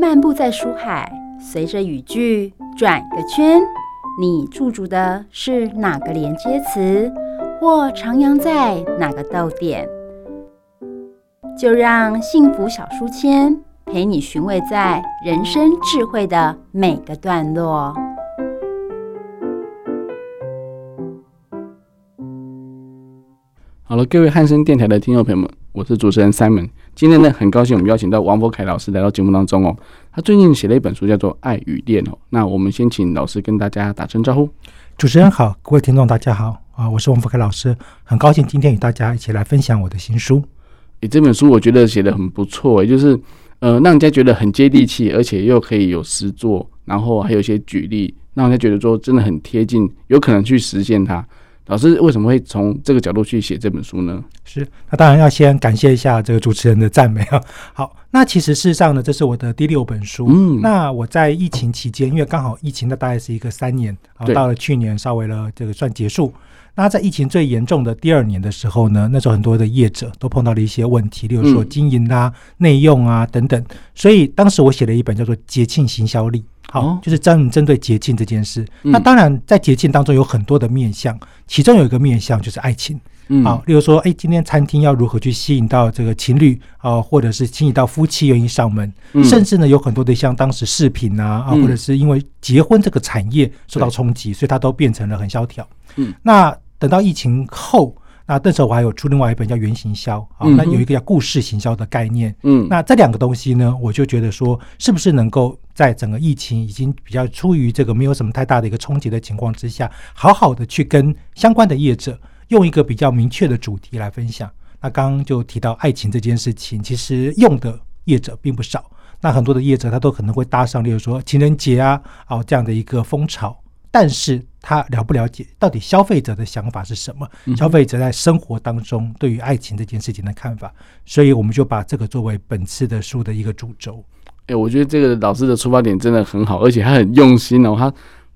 漫步在书海，随着语句转个圈，你驻足的是哪个连接词，或徜徉在哪个逗点？就让幸福小书签陪你寻味在人生智慧的每个段落。好了，各位汉声电台的听众朋友们，我是主持人 Simon。今天呢，很高兴我们邀请到王佛凯老师来到节目当中哦。他最近写了一本书，叫做《爱与恋》哦。那我们先请老师跟大家打声招呼。主持人好，各位听众大家好啊，我是王佛凯老师，很高兴今天与大家一起来分享我的新书。诶，这本书我觉得写得很不错，也就是呃，让人家觉得很接地气，而且又可以有实作，然后还有一些举例，让人家觉得说真的很贴近，有可能去实现它。老师为什么会从这个角度去写这本书呢？是，那当然要先感谢一下这个主持人的赞美啊。好，那其实事实上呢，这是我的第六本书。嗯，那我在疫情期间，因为刚好疫情的大概是一个三年，然后到了去年稍微了这个算结束。那在疫情最严重的第二年的时候呢，那时候很多的业者都碰到了一些问题，例如说经营啊、内用啊等等。所以当时我写了一本叫做《节庆行销力》。好，就是专门针对节庆这件事。那当然，在节庆当中有很多的面向，其中有一个面向就是爱情。好，例如说，哎，今天餐厅要如何去吸引到这个情侣啊，或者是吸引到夫妻愿意上门，甚至呢，有很多的像当时饰品啊，啊，或者是因为结婚这个产业受到冲击，所以它都变成了很萧条。嗯，那等到疫情后。那那时候我还有出另外一本叫《原行销》啊，那有一个叫故事行销的概念。嗯，那这两个东西呢，我就觉得说，是不是能够在整个疫情已经比较出于这个没有什么太大的一个冲击的情况之下，好好的去跟相关的业者用一个比较明确的主题来分享。那刚刚就提到爱情这件事情，其实用的业者并不少。那很多的业者他都可能会搭上，例如说情人节啊，哦这样的一个风潮。但是他了不了解到底消费者的想法是什么？消费者在生活当中对于爱情这件事情的看法，所以我们就把这个作为本次的书的一个主轴。哎，我觉得这个老师的出发点真的很好，而且他很用心哦。他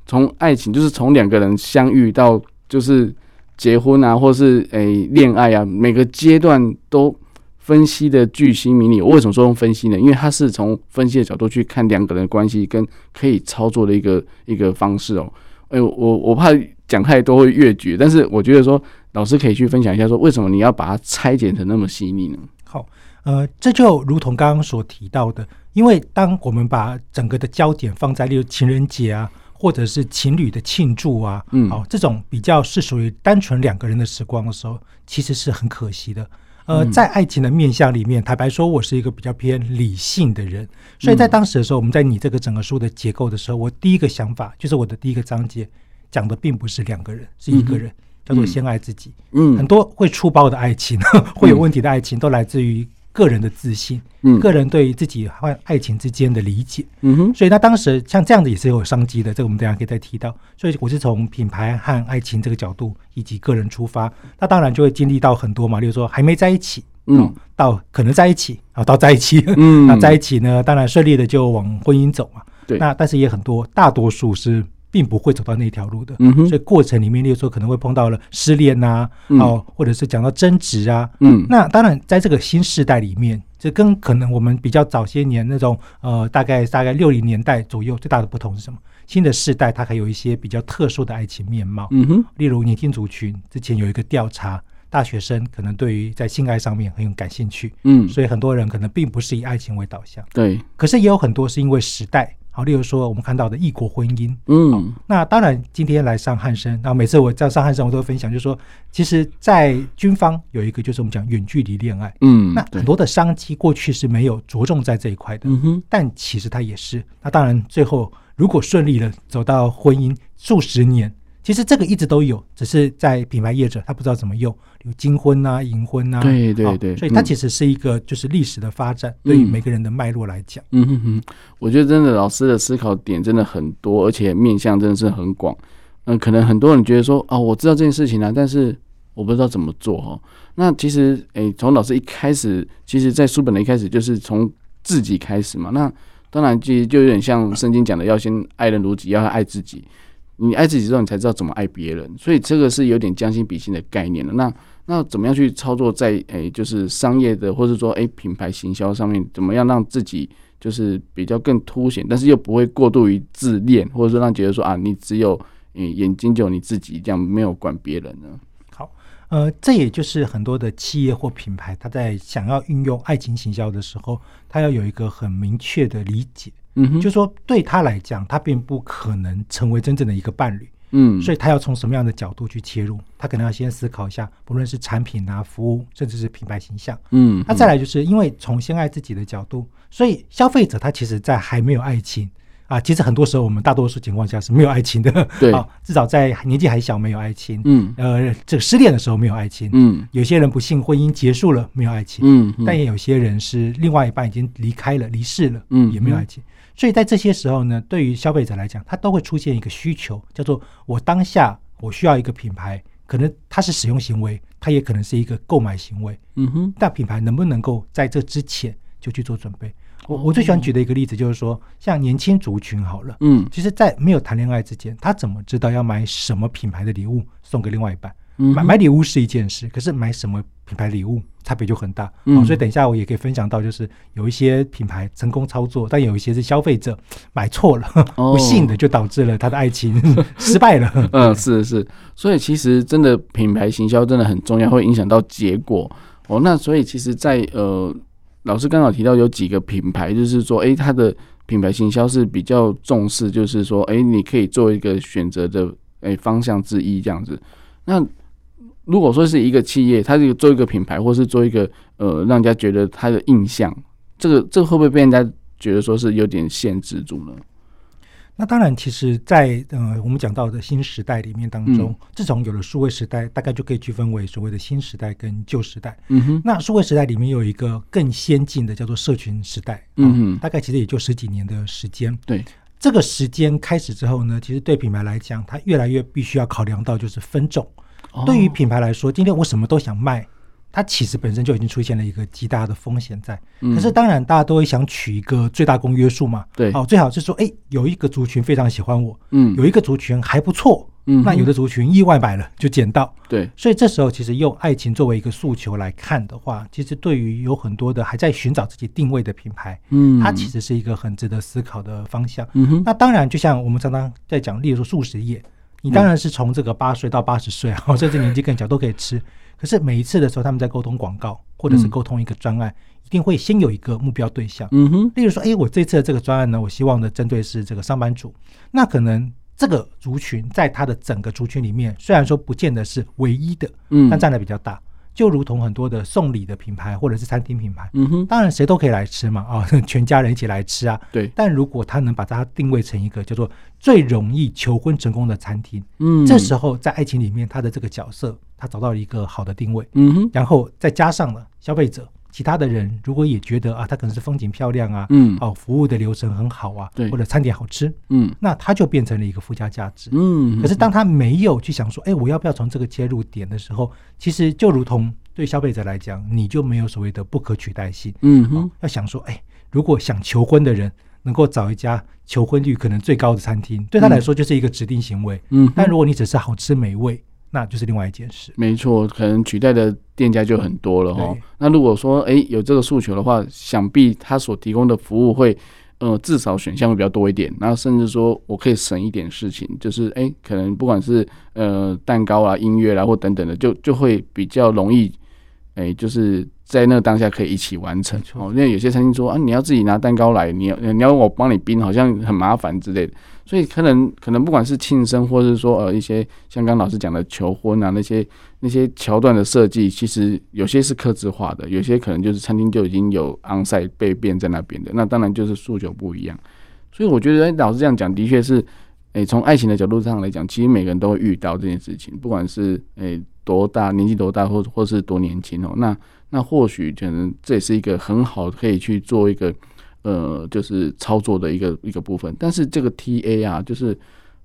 从爱情，就是从两个人相遇到就是结婚啊，或是诶恋爱啊，每个阶段都分析的巨星迷你。我为什么说用分析呢？因为他是从分析的角度去看两个人的关系跟可以操作的一个一个方式哦。哎，我我怕讲太多会越矩，但是我觉得说老师可以去分享一下，说为什么你要把它拆解成那么细腻呢？好，呃，这就如同刚刚所提到的，因为当我们把整个的焦点放在例如情人节啊，或者是情侣的庆祝啊，嗯，好，这种比较是属于单纯两个人的时光的时候，其实是很可惜的。呃，在爱情的面向里面，坦白说，我是一个比较偏理性的人，所以在当时的时候，我们在拟这个整个书的结构的时候，我第一个想法就是我的第一个章节讲的并不是两个人，是一个人，叫做先爱自己。嗯，很多会出包的爱情，会有问题的爱情，都来自于。个人的自信，嗯，个人对于自己和爱情之间的理解，嗯哼，所以他当时像这样子也是有商机的，这个我们等下可以再提到。所以我是从品牌和爱情这个角度以及个人出发，那当然就会经历到很多嘛，例如说还没在一起，嗯，到可能在一起，啊，到在一起，嗯，那在一起呢，当然顺利的就往婚姻走嘛，对，那但是也很多，大多数是。并不会走到那条路的，嗯所以过程里面，例如说可能会碰到了失恋呐，哦，或者是讲到争执啊，嗯，那当然在这个新时代里面，这跟可能我们比较早些年那种呃，大概大概六零年代左右最大的不同是什么？新的世代它还有一些比较特殊的爱情面貌，嗯哼，例如年轻族群之前有一个调查，大学生可能对于在性爱上面很有感兴趣，嗯，所以很多人可能并不是以爱情为导向，对，可是也有很多是因为时代。好，例如说我们看到的异国婚姻，嗯，那当然今天来上汉生，那每次我在上汉生，我都会分享，就是说，其实，在军方有一个就是我们讲远距离恋爱，嗯，那很多的商机过去是没有着重在这一块的，嗯哼，但其实它也是，那当然最后如果顺利的走到婚姻数十年。其实这个一直都有，只是在品牌业者他不知道怎么用，有金婚啊、银婚啊，对对对，所以它其实是一个就是历史的发展，对于每个人的脉络来讲，嗯哼哼，我觉得真的老师的思考点真的很多，而且面向真的是很广。嗯，可能很多人觉得说，哦，我知道这件事情啊，但是我不知道怎么做哈。那其实，诶，从老师一开始，其实在书本的一开始就是从自己开始嘛。那当然，其实就有点像圣经讲的，要先爱人如己，要爱自己。你爱自己之后，你才知道怎么爱别人，所以这个是有点将心比心的概念了。那那怎么样去操作在诶、就是商业的，或者说诶、品牌行销上面，怎么样让自己就是比较更凸显，但是又不会过度于自恋，或者说让觉得说啊，你只有嗯眼睛就你自己这样，没有管别人呢？好，呃，这也就是很多的企业或品牌，他在想要运用爱情行销的时候，他要有一个很明确的理解，嗯哼，就是说对他来讲，他并不可能成为真正的一个伴侣。嗯，所以他要从什么样的角度去切入？他可能要先思考一下，不论是产品啊、服务，甚至是品牌形象。嗯，那再来就是因为从先爱自己的角度，所以消费者他其实，在还没有爱情啊，其实很多时候我们大多数情况下是没有爱情的。对，啊，至少在年纪还小没有爱情。嗯，呃，这个失恋的时候没有爱情。嗯，有些人不幸婚姻结束了没有爱情。嗯，但也有些人是另外一半已经离开了、离世了，嗯，也没有爱情。所以在这些时候呢，对于消费者来讲，他都会出现一个需求，叫做我当下我需要一个品牌，可能它是使用行为，它也可能是一个购买行为。嗯哼，但品牌能不能够在这之前就去做准备？我我最喜欢举的一个例子就是说，像年轻族群好了，嗯，其实，在没有谈恋爱之前，他怎么知道要买什么品牌的礼物送给另外一半？买买礼物是一件事，可是买什么品牌礼物差别就很大。嗯、哦，所以等一下我也可以分享到，就是有一些品牌成功操作，但有一些是消费者买错了，哦、不幸的就导致了他的爱情 失败了。嗯，是是，所以其实真的品牌行销真的很重要，会影响到结果。哦，那所以其实在，在呃，老师刚好提到有几个品牌，就是说，哎，它的品牌行销是比较重视，就是说，哎，你可以做一个选择的哎方向之一这样子。那如果说是一个企业，它这个做一个品牌，或是做一个呃，让人家觉得它的印象，这个这个会不会被人家觉得说是有点限制住呢？那当然，其实在，在呃我们讲到的新时代里面当中，嗯、自从有了数位时代，大概就可以区分为所谓的新时代跟旧时代。嗯哼。那数位时代里面有一个更先进的，叫做社群时代。嗯哼。大概其实也就十几年的时间。对。这个时间开始之后呢，其实对品牌来讲，它越来越必须要考量到就是分众。对于品牌来说，今天我什么都想卖，它其实本身就已经出现了一个极大的风险在。可是当然，大家都会想取一个最大公约数嘛。对，哦，最好是说，哎，有一个族群非常喜欢我，嗯，有一个族群还不错，嗯，那有的族群意外买了就捡到。对，所以这时候其实用爱情作为一个诉求来看的话，其实对于有很多的还在寻找自己定位的品牌，嗯，它其实是一个很值得思考的方向。嗯哼，那当然，就像我们常常在讲，例如说素食业。你当然是从这个八岁到八十岁啊，甚 至年纪更小都可以吃。可是每一次的时候，他们在沟通广告或者是沟通一个专案，一定会先有一个目标对象。嗯哼，例如说，哎，我这次的这个专案呢，我希望的针对是这个上班族。那可能这个族群在他的整个族群里面，虽然说不见得是唯一的，嗯，但占的比较大。就如同很多的送礼的品牌或者是餐厅品牌，嗯哼，当然谁都可以来吃嘛，啊，全家人一起来吃啊，对。但如果他能把它定位成一个叫做最容易求婚成功的餐厅，嗯，这时候在爱情里面他的这个角色，他找到了一个好的定位，嗯哼，然后再加上了消费者。其他的人如果也觉得啊，他可能是风景漂亮啊，嗯，哦，服务的流程很好啊，对，或者餐点好吃，嗯，那他就变成了一个附加价值，嗯。可是当他没有去想说，哎，我要不要从这个切入点的时候，其实就如同对消费者来讲，你就没有所谓的不可取代性，嗯哼，要想说，哎，如果想求婚的人能够找一家求婚率可能最高的餐厅，对他来说就是一个指定行为，嗯。但如果你只是好吃美味。那就是另外一件事。没错，可能取代的店家就很多了哈。那如果说诶有这个诉求的话，想必他所提供的服务会呃至少选项会比较多一点。然后甚至说我可以省一点事情，就是诶可能不管是呃蛋糕啊、音乐啦或等等的，就就会比较容易诶就是在那个当下可以一起完成。哦，因为有些餐厅说啊，你要自己拿蛋糕来，你要你要我帮你冰，好像很麻烦之类的。所以可能可能不管是庆生，或者是说呃一些像刚老师讲的求婚啊那些那些桥段的设计，其实有些是客制化的，有些可能就是餐厅就已经有 onsite 备变在那边的。那当然就是诉求不一样。所以我觉得老师这样讲的确是，诶从爱情的角度上来讲，其实每个人都会遇到这件事情，不管是诶多大年纪多大，或或是多年轻哦。那那或许可能这也是一个很好可以去做一个。呃，就是操作的一个一个部分，但是这个 TA 啊，就是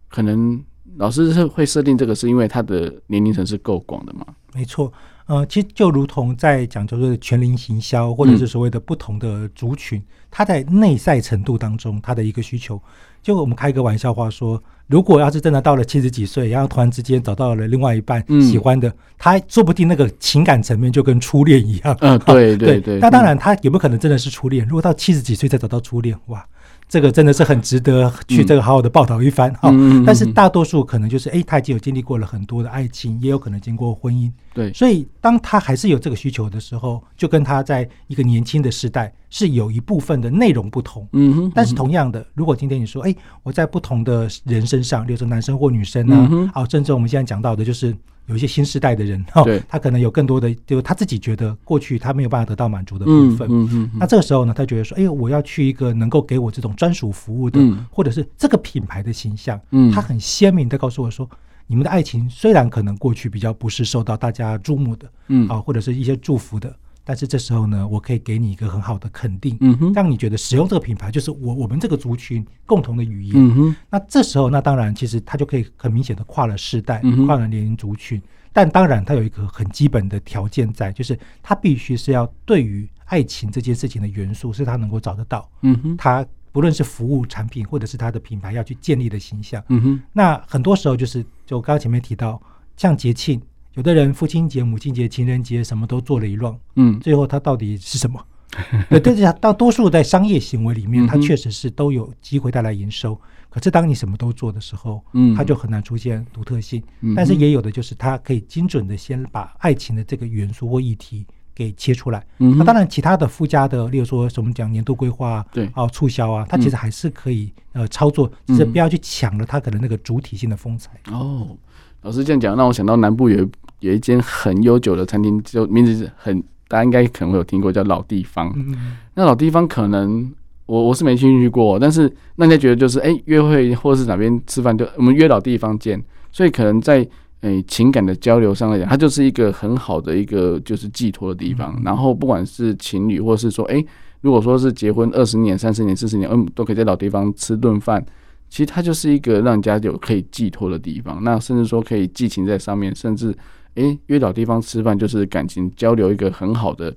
可能老师是会设定这个，是因为他的年龄层是够广的嘛？没错，呃，其实就如同在讲，就是全龄行销，或者是所谓的不同的族群，嗯、他在内在程度当中他的一个需求。就我们开一个玩笑话说，如果要是真的到了七十几岁，然后突然之间找到了另外一半喜欢的，嗯、他说不定那个情感层面就跟初恋一样。嗯，对对对。那当然，他有没有可能真的是初恋？如果到七十几岁再找到初恋，哇！这个真的是很值得去这个好好的报道一番哈，但是大多数可能就是哎，他已经有经历过了很多的爱情，也有可能经过婚姻。对，所以当他还是有这个需求的时候，就跟他在一个年轻的时代是有一部分的内容不同。嗯哼。但是同样的，如果今天你说哎，我在不同的人身上，比如说男生或女生呢，好，甚至我们现在讲到的就是。有一些新时代的人，哈，他可能有更多的，就他自己觉得过去他没有办法得到满足的部分。嗯嗯。那这个时候呢，他觉得说，哎，我要去一个能够给我这种专属服务的，或者是这个品牌的形象，嗯，他很鲜明的告诉我说，你们的爱情虽然可能过去比较不是受到大家注目的，嗯，啊，或者是一些祝福的。但是这时候呢，我可以给你一个很好的肯定，嗯哼，让你觉得使用这个品牌就是我我们这个族群共同的语言，嗯哼。那这时候，那当然其实它就可以很明显的跨了世代，跨了年龄族群。但当然，它有一个很基本的条件在，就是它必须是要对于爱情这件事情的元素是它能够找得到，嗯哼。它不论是服务产品或者是它的品牌要去建立的形象，嗯哼。那很多时候就是，就刚刚前面提到，像节庆。有的人父亲节、母亲节、情人节什么都做了一乱，嗯，最后他到底是什么？对，但是大多数在商业行为里面，它确实是都有机会带来营收。可是当你什么都做的时候，嗯，它就很难出现独特性。但是也有的就是它可以精准的先把爱情的这个元素或议题给切出来。那当然，其他的附加的，例如说什么讲年度规划，对，啊，促销啊，它其实还是可以呃操作，只是不要去抢了它可能那个主体性的风采。哦，老师这样讲，让我想到南部有。有一间很悠久的餐厅，就名字是很，大家应该可能会有听过，叫老地方。嗯、那老地方可能我我是没进去过，但是那人家觉得就是哎、欸，约会或是哪边吃饭，就我们约老地方见。所以可能在诶、欸、情感的交流上来讲，它就是一个很好的一个就是寄托的地方。嗯、然后不管是情侣，或是说哎、欸，如果说是结婚二十年、三十年、四十年，嗯，都可以在老地方吃顿饭。其实它就是一个让人家有可以寄托的地方。那甚至说可以寄情在上面，甚至。诶，约老地方吃饭就是感情交流一个很好的，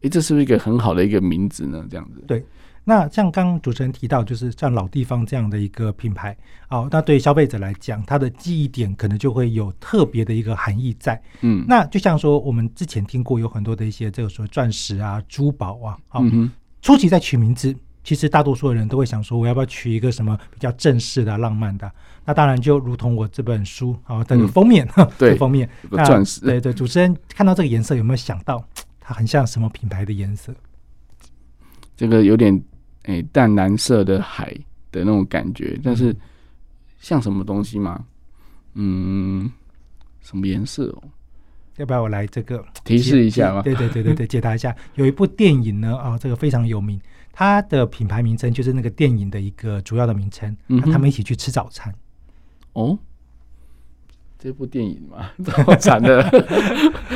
诶，这是不是一个很好的一个名字呢？这样子。对，那像刚刚主持人提到，就是像老地方这样的一个品牌，哦，那对消费者来讲，它的记忆点可能就会有特别的一个含义在。嗯，那就像说我们之前听过有很多的一些这个说钻石啊、珠宝啊，好、哦，嗯、初期在取名字。其实大多数的人都会想说，我要不要取一个什么比较正式的、浪漫的？那当然就如同我这本书啊，这个封面，对，封面钻石，对对。主持人看到这个颜色，有没有想到它很像什么品牌的颜色？这个有点诶淡蓝色的海的那种感觉，但是像什么东西吗？嗯，什么颜色哦？要不要我来这个 提示一下吗？对对对对对，解答一下。有一部电影呢，啊，这个非常有名。它的品牌名称就是那个电影的一个主要的名称。嗯，他们一起去吃早餐。哦，这部电影嘛，好惨的。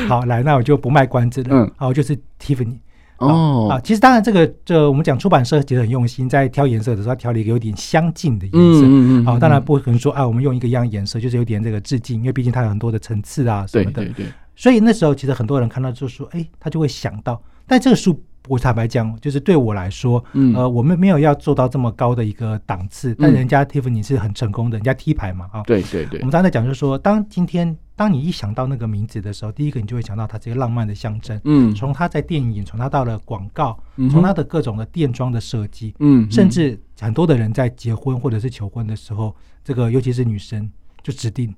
好，来，那我就不卖关子了。嗯，好，就是 Tiffany。哦，啊，其实当然这个，这我们讲出版社其实很用心，在挑颜色的时候，挑了一个有点相近的颜色。嗯嗯。好，当然不可能说啊，我们用一个一样颜色，就是有点这个致敬，因为毕竟它有很多的层次啊什么的。对对对。所以那时候其实很多人看到就说，哎，他就会想到，但这个书。我坦白讲，就是对我来说，嗯、呃，我们没有要做到这么高的一个档次，嗯、但人家 Tiffany 是很成功的，人家 T 牌嘛，啊，对对对。我们刚才讲就是说，当今天当你一想到那个名字的时候，第一个你就会想到它这个浪漫的象征，嗯，从它在电影，从它到了广告，从它的各种的店装的设计，嗯，甚至很多的人在结婚或者是求婚的时候，这个尤其是女生就指定。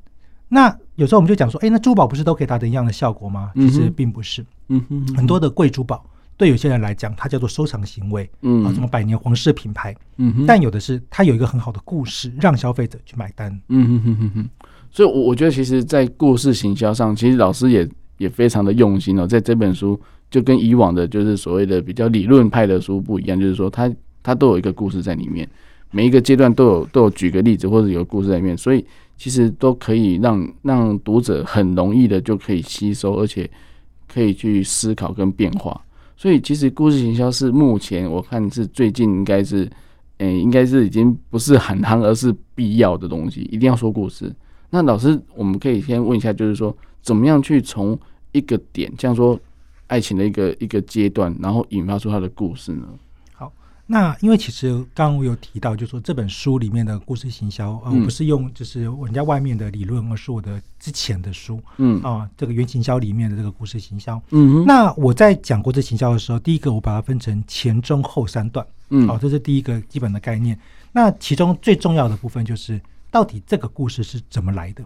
那有时候我们就讲说，哎，那珠宝不是都可以达到一样的效果吗？其实并不是，嗯哼，很多的贵珠宝。对有些人来讲，它叫做收藏行为，嗯，啊，什么百年皇室品牌，嗯哼，但有的是它有一个很好的故事，让消费者去买单，嗯哼哼哼哼。所以，我我觉得，其实，在故事行销上，其实老师也也非常的用心哦。在这本书，就跟以往的，就是所谓的比较理论派的书不一样，就是说，它它都有一个故事在里面，每一个阶段都有都有举个例子或者有故事在里面，所以其实都可以让让读者很容易的就可以吸收，而且可以去思考跟变化。所以，其实故事行销是目前我看是最近应该是，诶、应该是已经不是很夯，而是必要的东西，一定要说故事。那老师，我们可以先问一下，就是说，怎么样去从一个点，像说爱情的一个一个阶段，然后引发出他的故事呢？好，那因为其实刚刚我有提到，就是说这本书里面的故事行销啊，我不是用就是人家外面的理论，而是我的之前的书，嗯。啊，这个原行销里面的这个故事行销，嗯，那我在讲故事行销的时候，第一个我把它分成前中后三段，嗯，好，这是第一个基本的概念。那其中最重要的部分就是，到底这个故事是怎么来的？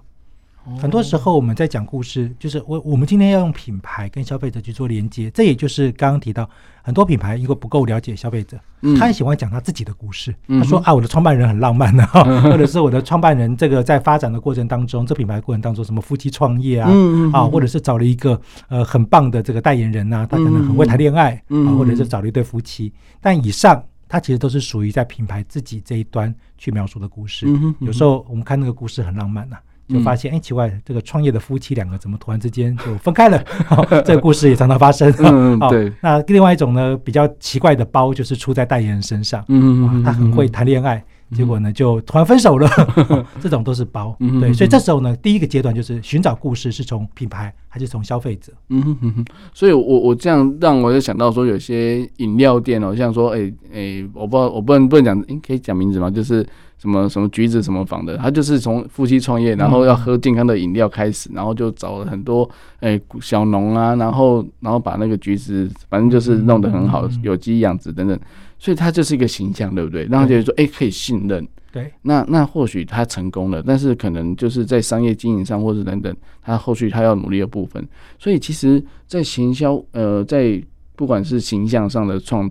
很多时候我们在讲故事，就是我我们今天要用品牌跟消费者去做连接，这也就是刚刚提到很多品牌因为不够了解消费者，他很喜欢讲他自己的故事。他说啊，我的创办人很浪漫啊，或者是我的创办人这个在发展的过程当中，这品牌过程当中什么夫妻创业啊，啊，或者是找了一个呃很棒的这个代言人呐，他可能很会谈恋爱啊，或者是找了一对夫妻。但以上他其实都是属于在品牌自己这一端去描述的故事。有时候我们看那个故事很浪漫呐。就发现，哎，奇怪，这个创业的夫妻两个怎么突然之间就分开了？这个故事也常常发生。嗯，对。那另外一种呢，比较奇怪的包就是出在代言人身上。嗯，他很会谈恋爱。结果呢，就突然分手了，这种都是包。对，所以这时候呢，第一个阶段就是寻找故事，是从品牌还是从消费者？嗯哼哼哼。所以我我这样让我就想到说，有些饮料店哦，像说，哎哎，我不知道，我不能不能讲，哎，可以讲名字吗？就是什么什么橘子什么坊的，他就是从夫妻创业，然后要喝健康的饮料开始，然后就找了很多哎小农啊，然后然后把那个橘子，反正就是弄得很好，有机养殖等等。所以他就是一个形象，对不对？让他觉得说，哎，可以信任。对，那那或许他成功了，但是可能就是在商业经营上，或是等等，他后续他要努力的部分。所以其实，在行销，呃，在不管是形象上的创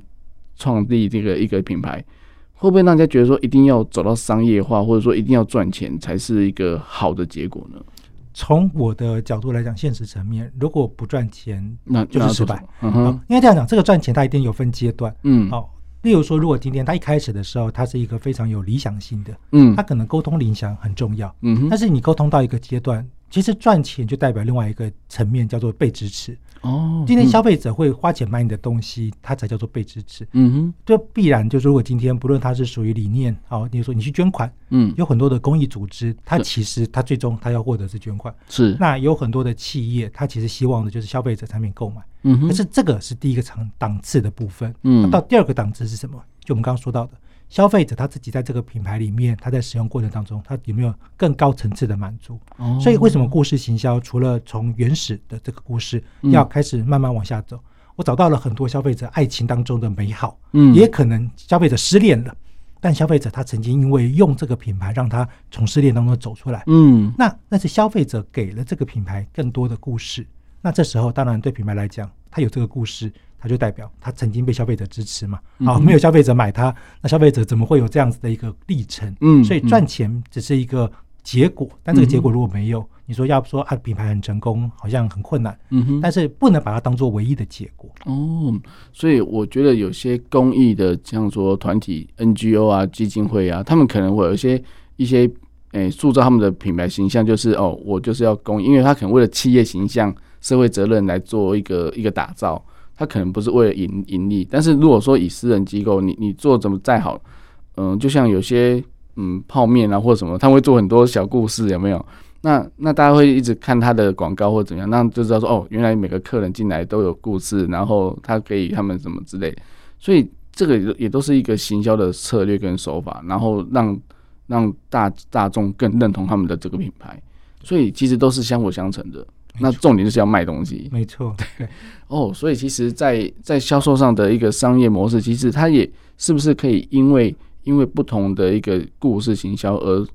创立这个一个品牌，会不会让大家觉得说，一定要走到商业化，或者说一定要赚钱才是一个好的结果呢？从我的角度来讲，现实层面，如果不赚钱，那就是失败。嗯哼，应该这样讲，这个赚钱它一定有分阶段。嗯，好。例如说，如果今天他一开始的时候，他是一个非常有理想性的，嗯，他可能沟通理想很重要，嗯哼，但是你沟通到一个阶段，其实赚钱就代表另外一个层面，叫做被支持。哦，今天消费者会花钱买你的东西，它才叫做被支持。嗯哼，就必然就是，如果今天不论它是属于理念，好，你说你去捐款，嗯，有很多的公益组织，它其实它最终它要获得是捐款，是。那有很多的企业，它其实希望的就是消费者产品购买，嗯哼。但是这个是第一个层档次的部分，嗯。到第二个档次是什么？就我们刚刚说到的。消费者他自己在这个品牌里面，他在使用过程当中，他有没有更高层次的满足？哦、所以为什么故事行销除了从原始的这个故事要开始慢慢往下走？嗯、我找到了很多消费者爱情当中的美好，嗯，也可能消费者失恋了，但消费者他曾经因为用这个品牌让他从失恋当中走出来，嗯，那那是消费者给了这个品牌更多的故事，那这时候当然对品牌来讲，他有这个故事。它就代表它曾经被消费者支持嘛？好，没有消费者买它，那消费者怎么会有这样子的一个历程？嗯，所以赚钱只是一个结果，但这个结果如果没有，你说要不说啊，品牌很成功，好像很困难。嗯哼，但是不能把它当做唯一的结果。哦，所以我觉得有些公益的，像说团体 NGO 啊、基金会啊，他们可能会有一些一些诶，塑造他们的品牌形象，就是哦，我就是要公益，因为他可能为了企业形象、社会责任来做一个一个打造。他可能不是为了盈盈利，但是如果说以私人机构，你你做怎么再好，嗯，就像有些嗯泡面啊或者什么，他会做很多小故事，有没有？那那大家会一直看他的广告或怎么样，那就知道说哦，原来每个客人进来都有故事，然后他给他们什么之类，所以这个也都是一个行销的策略跟手法，然后让让大大众更认同他们的这个品牌，所以其实都是相辅相成的。那重点就是要卖东西，没错，对 哦，所以其实在，在在销售上的一个商业模式，其实它也是不是可以因为因为不同的一个故事行销而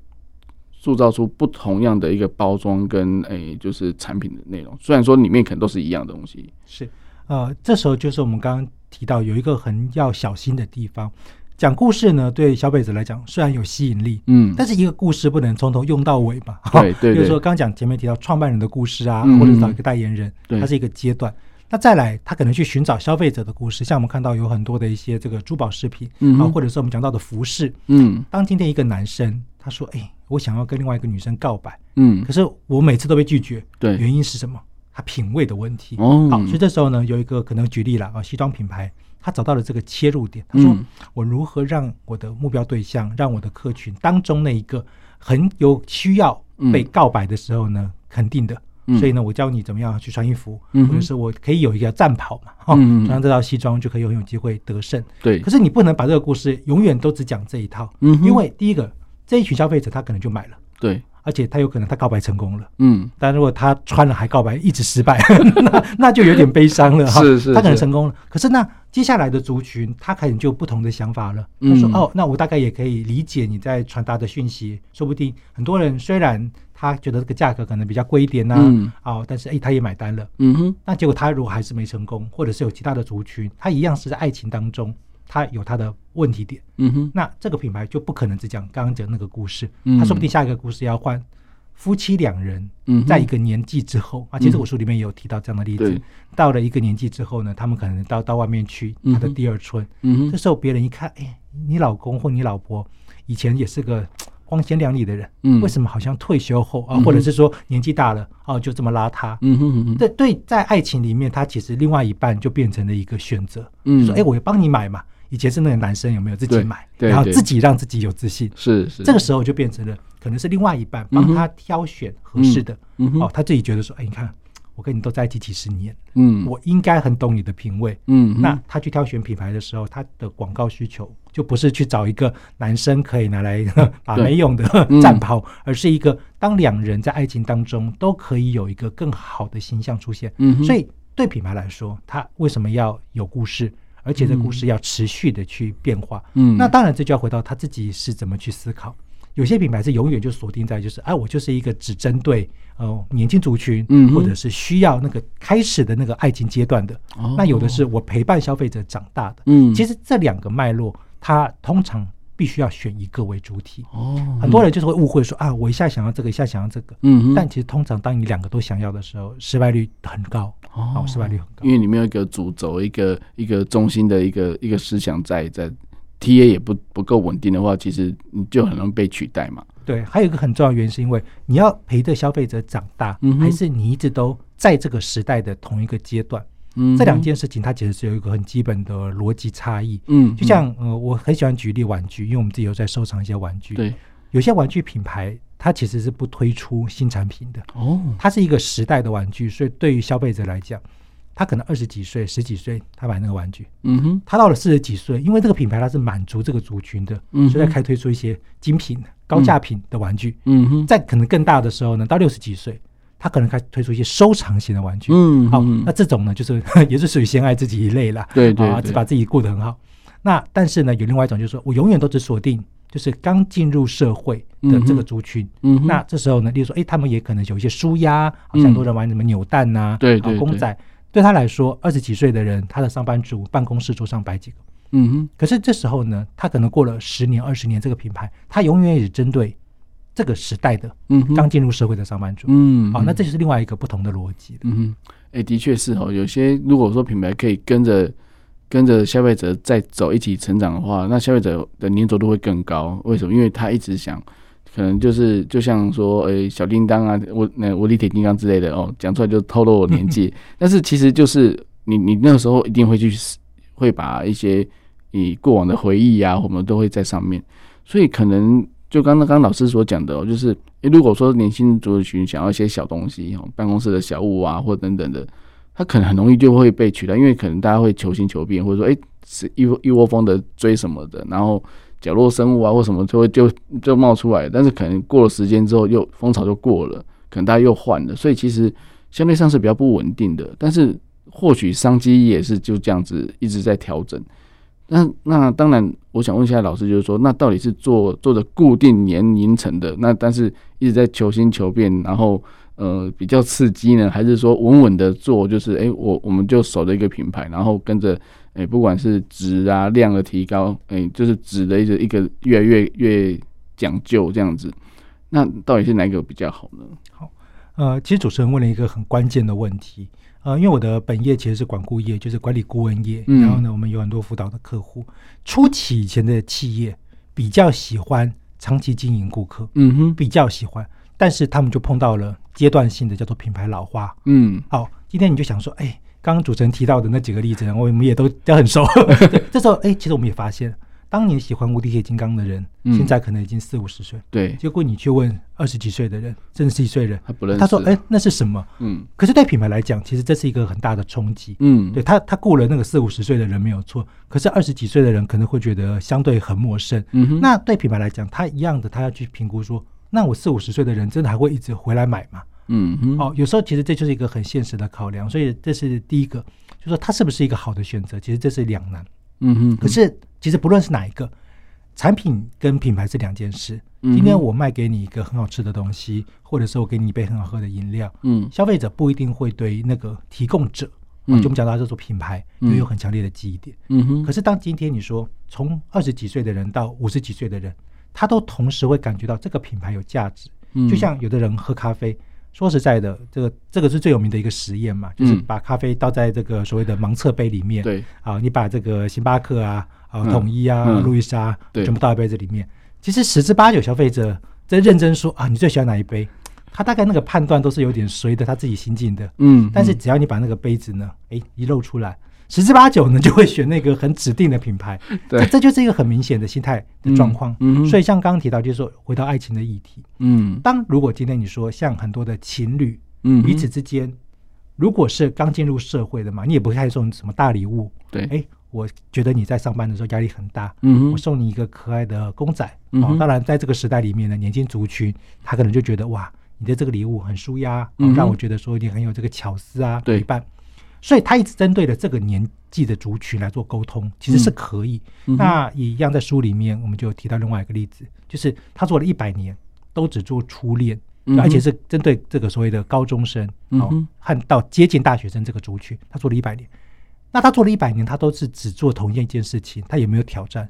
塑造出不同样的一个包装跟诶、欸，就是产品的内容。虽然说里面可能都是一样的东西，是呃，这时候就是我们刚刚提到有一个很要小心的地方。讲故事呢，对消费者来讲虽然有吸引力，嗯，但是一个故事不能从头用到尾嘛。对 对，比如说刚讲前面提到创办人的故事啊，或者找一个代言人，它是一个阶段。那再来，他可能去寻找消费者的故事，像我们看到有很多的一些这个珠宝饰品，嗯，或者是我们讲到的服饰，嗯，当今天一个男生他说，哎，我想要跟另外一个女生告白，嗯，可是我每次都被拒绝，对，原因是什么？他品味的问题。哦，好，所以这时候呢，有一个可能举例了啊，西装品牌。他找到了这个切入点，他说：“我如何让我的目标对象，让我的客群当中那一个很有需要被告白的时候呢，肯定的，嗯、所以呢，我教你怎么样去穿衣服，嗯、或者是我可以有一个战袍嘛，穿上这套西装就可以很有机会得胜。对，可是你不能把这个故事永远都只讲这一套，嗯，因为第一个这一群消费者他可能就买了，对。而且他有可能他告白成功了，嗯，但如果他穿了还告白一直失败，那那就有点悲伤了哈。是是，他可能成功了，可是那接下来的族群他可能就有不同的想法了。他说：“哦，那我大概也可以理解你在传达的讯息，说不定很多人虽然他觉得这个价格可能比较贵一点呐，哦，但是哎，他也买单了。嗯哼，那结果他如果还是没成功，或者是有其他的族群，他一样是在爱情当中。”他有他的问题点，嗯哼，那这个品牌就不可能只讲刚刚讲那个故事，嗯，他说不定下一个故事要换夫妻两人，嗯，在一个年纪之后啊，其实我书里面也有提到这样的例子，到了一个年纪之后呢，他们可能到到外面去他的第二春，嗯哼，这时候别人一看，哎，你老公或你老婆以前也是个光鲜亮丽的人，嗯，为什么好像退休后啊，或者是说年纪大了啊，就这么邋遢，嗯哼，对对，在爱情里面，他其实另外一半就变成了一个选择，嗯，说哎，我要帮你买嘛。以前是那个男生有没有自己买，然后自己让自己有自信，是是，这个时候就变成了可能是另外一半帮他挑选合适的，哦，他自己觉得说，哎，你看我跟你都在一起几十年，嗯，我应该很懂你的品味，嗯，那他去挑选品牌的时候，他的广告需求就不是去找一个男生可以拿来 把没用的战袍，而是一个当两人在爱情当中都可以有一个更好的形象出现，嗯，所以对品牌来说，他为什么要有故事？而且这故事要持续的去变化，嗯，那当然这就要回到他自己是怎么去思考。有些品牌是永远就锁定在就是，哎，我就是一个只针对呃年轻族群，嗯，或者是需要那个开始的那个爱情阶段的。那有的是我陪伴消费者长大的，嗯，其实这两个脉络，它通常。必须要选一个为主体。哦，很多人就是会误会说啊，我一下想要这个，一下想要这个，嗯，但其实通常当你两个都想要的时候，失败率很高哦，失败率很高，因为里面有一个主轴，一个一个中心的一个一个思想在在，TA 也不不够稳定的话，其实你就很容易被取代嘛。对，还有一个很重要原因是因为你要陪着消费者长大，还是你一直都在这个时代的同一个阶段？嗯，这两件事情它其实是有一个很基本的逻辑差异。嗯，就像呃，我很喜欢举例玩具，因为我们自己有在收藏一些玩具。对，有些玩具品牌它其实是不推出新产品的。哦，它是一个时代的玩具，所以对于消费者来讲，他可能二十几岁、十几岁他买那个玩具。嗯哼，他到了四十几岁，因为这个品牌它是满足这个族群的，嗯，所以才开推出一些精品、高价品的玩具。嗯哼，在可能更大的时候呢，到六十几岁。他可能开始推出一些收藏型的玩具，嗯，好，那这种呢，就是 也是属于先爱自己一类啦，对对，啊，只把自己过得很好。那但是呢，有另外一种，就是说我永远都只锁定就是刚进入社会的这个族群，嗯，那这时候呢，例如说，哎，他们也可能有一些舒压，好像很多人玩什么扭蛋呐，对对，公仔，对他来说，二十几岁的人，他的上班族办公室桌上摆几个，嗯哼，可是这时候呢，他可能过了十年、二十年，这个品牌，他永远也针对。这个时代的，嗯，刚进入社会的上班族，嗯，好，那这就是另外一个不同的逻辑，嗯，哎，的确是哦。有些如果说品牌可以跟着跟着消费者再走一起成长的话，那消费者的粘着度会更高。为什么？因为他一直想，可能就是就像说，哎，小叮当啊，我那我力铁金刚之类的哦，讲出来就透露我年纪。但是其实就是你你那个时候一定会去会把一些你过往的回忆啊，我们都会在上面，所以可能。就刚刚刚老师所讲的哦，就是诶，如果说年轻族群想要一些小东西，办公室的小物啊，或等等的，他可能很容易就会被取代，因为可能大家会求新求变，或者说诶，是一一窝蜂的追什么的，然后角落生物啊或什么就会就就冒出来，但是可能过了时间之后又风潮就过了，可能大家又换了，所以其实相对上是比较不稳定的，但是或许商机也是就这样子一直在调整。那那当然，我想问一下老师，就是说，那到底是做做的固定年龄层的，那但是一直在求新求变，然后呃比较刺激呢，还是说稳稳的做，就是哎、欸、我我们就守着一个品牌，然后跟着哎、欸、不管是值啊量的提高，哎、欸、就是值的一个一个越来越越讲究这样子，那到底是哪一个比较好呢？好，呃，其实主持人问了一个很关键的问题。呃，因为我的本业其实是管顾业，就是管理顾问业。嗯、然后呢，我们有很多辅导的客户。初期以前的企业比较喜欢长期经营顾客，嗯哼，比较喜欢。但是他们就碰到了阶段性的叫做品牌老化。嗯，好，今天你就想说，哎，刚刚主持人提到的那几个例子，我们也都都很熟。这时候，哎，其实我们也发现，当年喜欢无敌铁金刚的人，嗯现在可能已经四五十岁。对，结果你去问二十几岁的人，甚至是一岁人，他不认识，他说：“哎，那是什么？”嗯可是对品牌来讲，其实这是一个很大的冲击。嗯，对他，他雇了那个四五十岁的人没有错，可是二十几岁的人可能会觉得相对很陌生。嗯哼，那对品牌来讲，他一样的，他要去评估说，那我四五十岁的人真的还会一直回来买吗？嗯哼，哦，有时候其实这就是一个很现实的考量，所以这是第一个，就是说它是不是一个好的选择？其实这是两难。嗯哼，可是其实不论是哪一个产品跟品牌是两件事。嗯今天我卖给你一个很好吃的东西，或者是我给你一杯很好喝的饮料，嗯消费者不一定会对那个提供者，嗯哦就我们讲到这种品牌，就嗯有很强烈的记忆点。嗯哼，可是当今天你说从二十几岁的人到五十几岁的人，他都同时会感觉到这个品牌有价值。嗯就像有的人喝咖啡，说实在的，这个这个是最有名的一个实验嘛，就是把咖啡倒在这个所谓的盲测杯里面。对，啊，你把这个星巴克啊、啊嗯统一啊、嗯路易莎对全部倒在杯子里面，其实十之八九消费者在认真说啊，你最喜欢哪一杯？他大概那个判断都是有点随着他自己心境的。嗯，但是只要你把那个杯子呢，哎，一露出来，十之八九呢就会选那个很指定的品牌。对这这就是一个很明显的心态的状况。嗯哼所以像刚刚提到，就是说回到爱情的议题，嗯当如果今天你说像很多的情侣嗯彼此之间，如果是刚进入社会的嘛，你也不会送什么大礼物。对，哎，我觉得你在上班的时候压力很大，嗯，我送你一个可爱的公仔。嗯哦，当然在这个时代里面呢，年轻族群他可能就觉得哇，你的这个礼物很舒压，哦嗯让我觉得说你很有这个巧思啊，对陪伴。所以他一直针对的这个年纪的族群来做沟通，其实是可以。嗯那也一样，在书里面我们就提到另外一个例子，就是他做了一百年都只做初恋，嗯而且是针对这个所谓的高中生，哦和到接近大学生这个族群，他做了一百年。那他做了一百年，他都是只做同一件事情，他有没有挑战？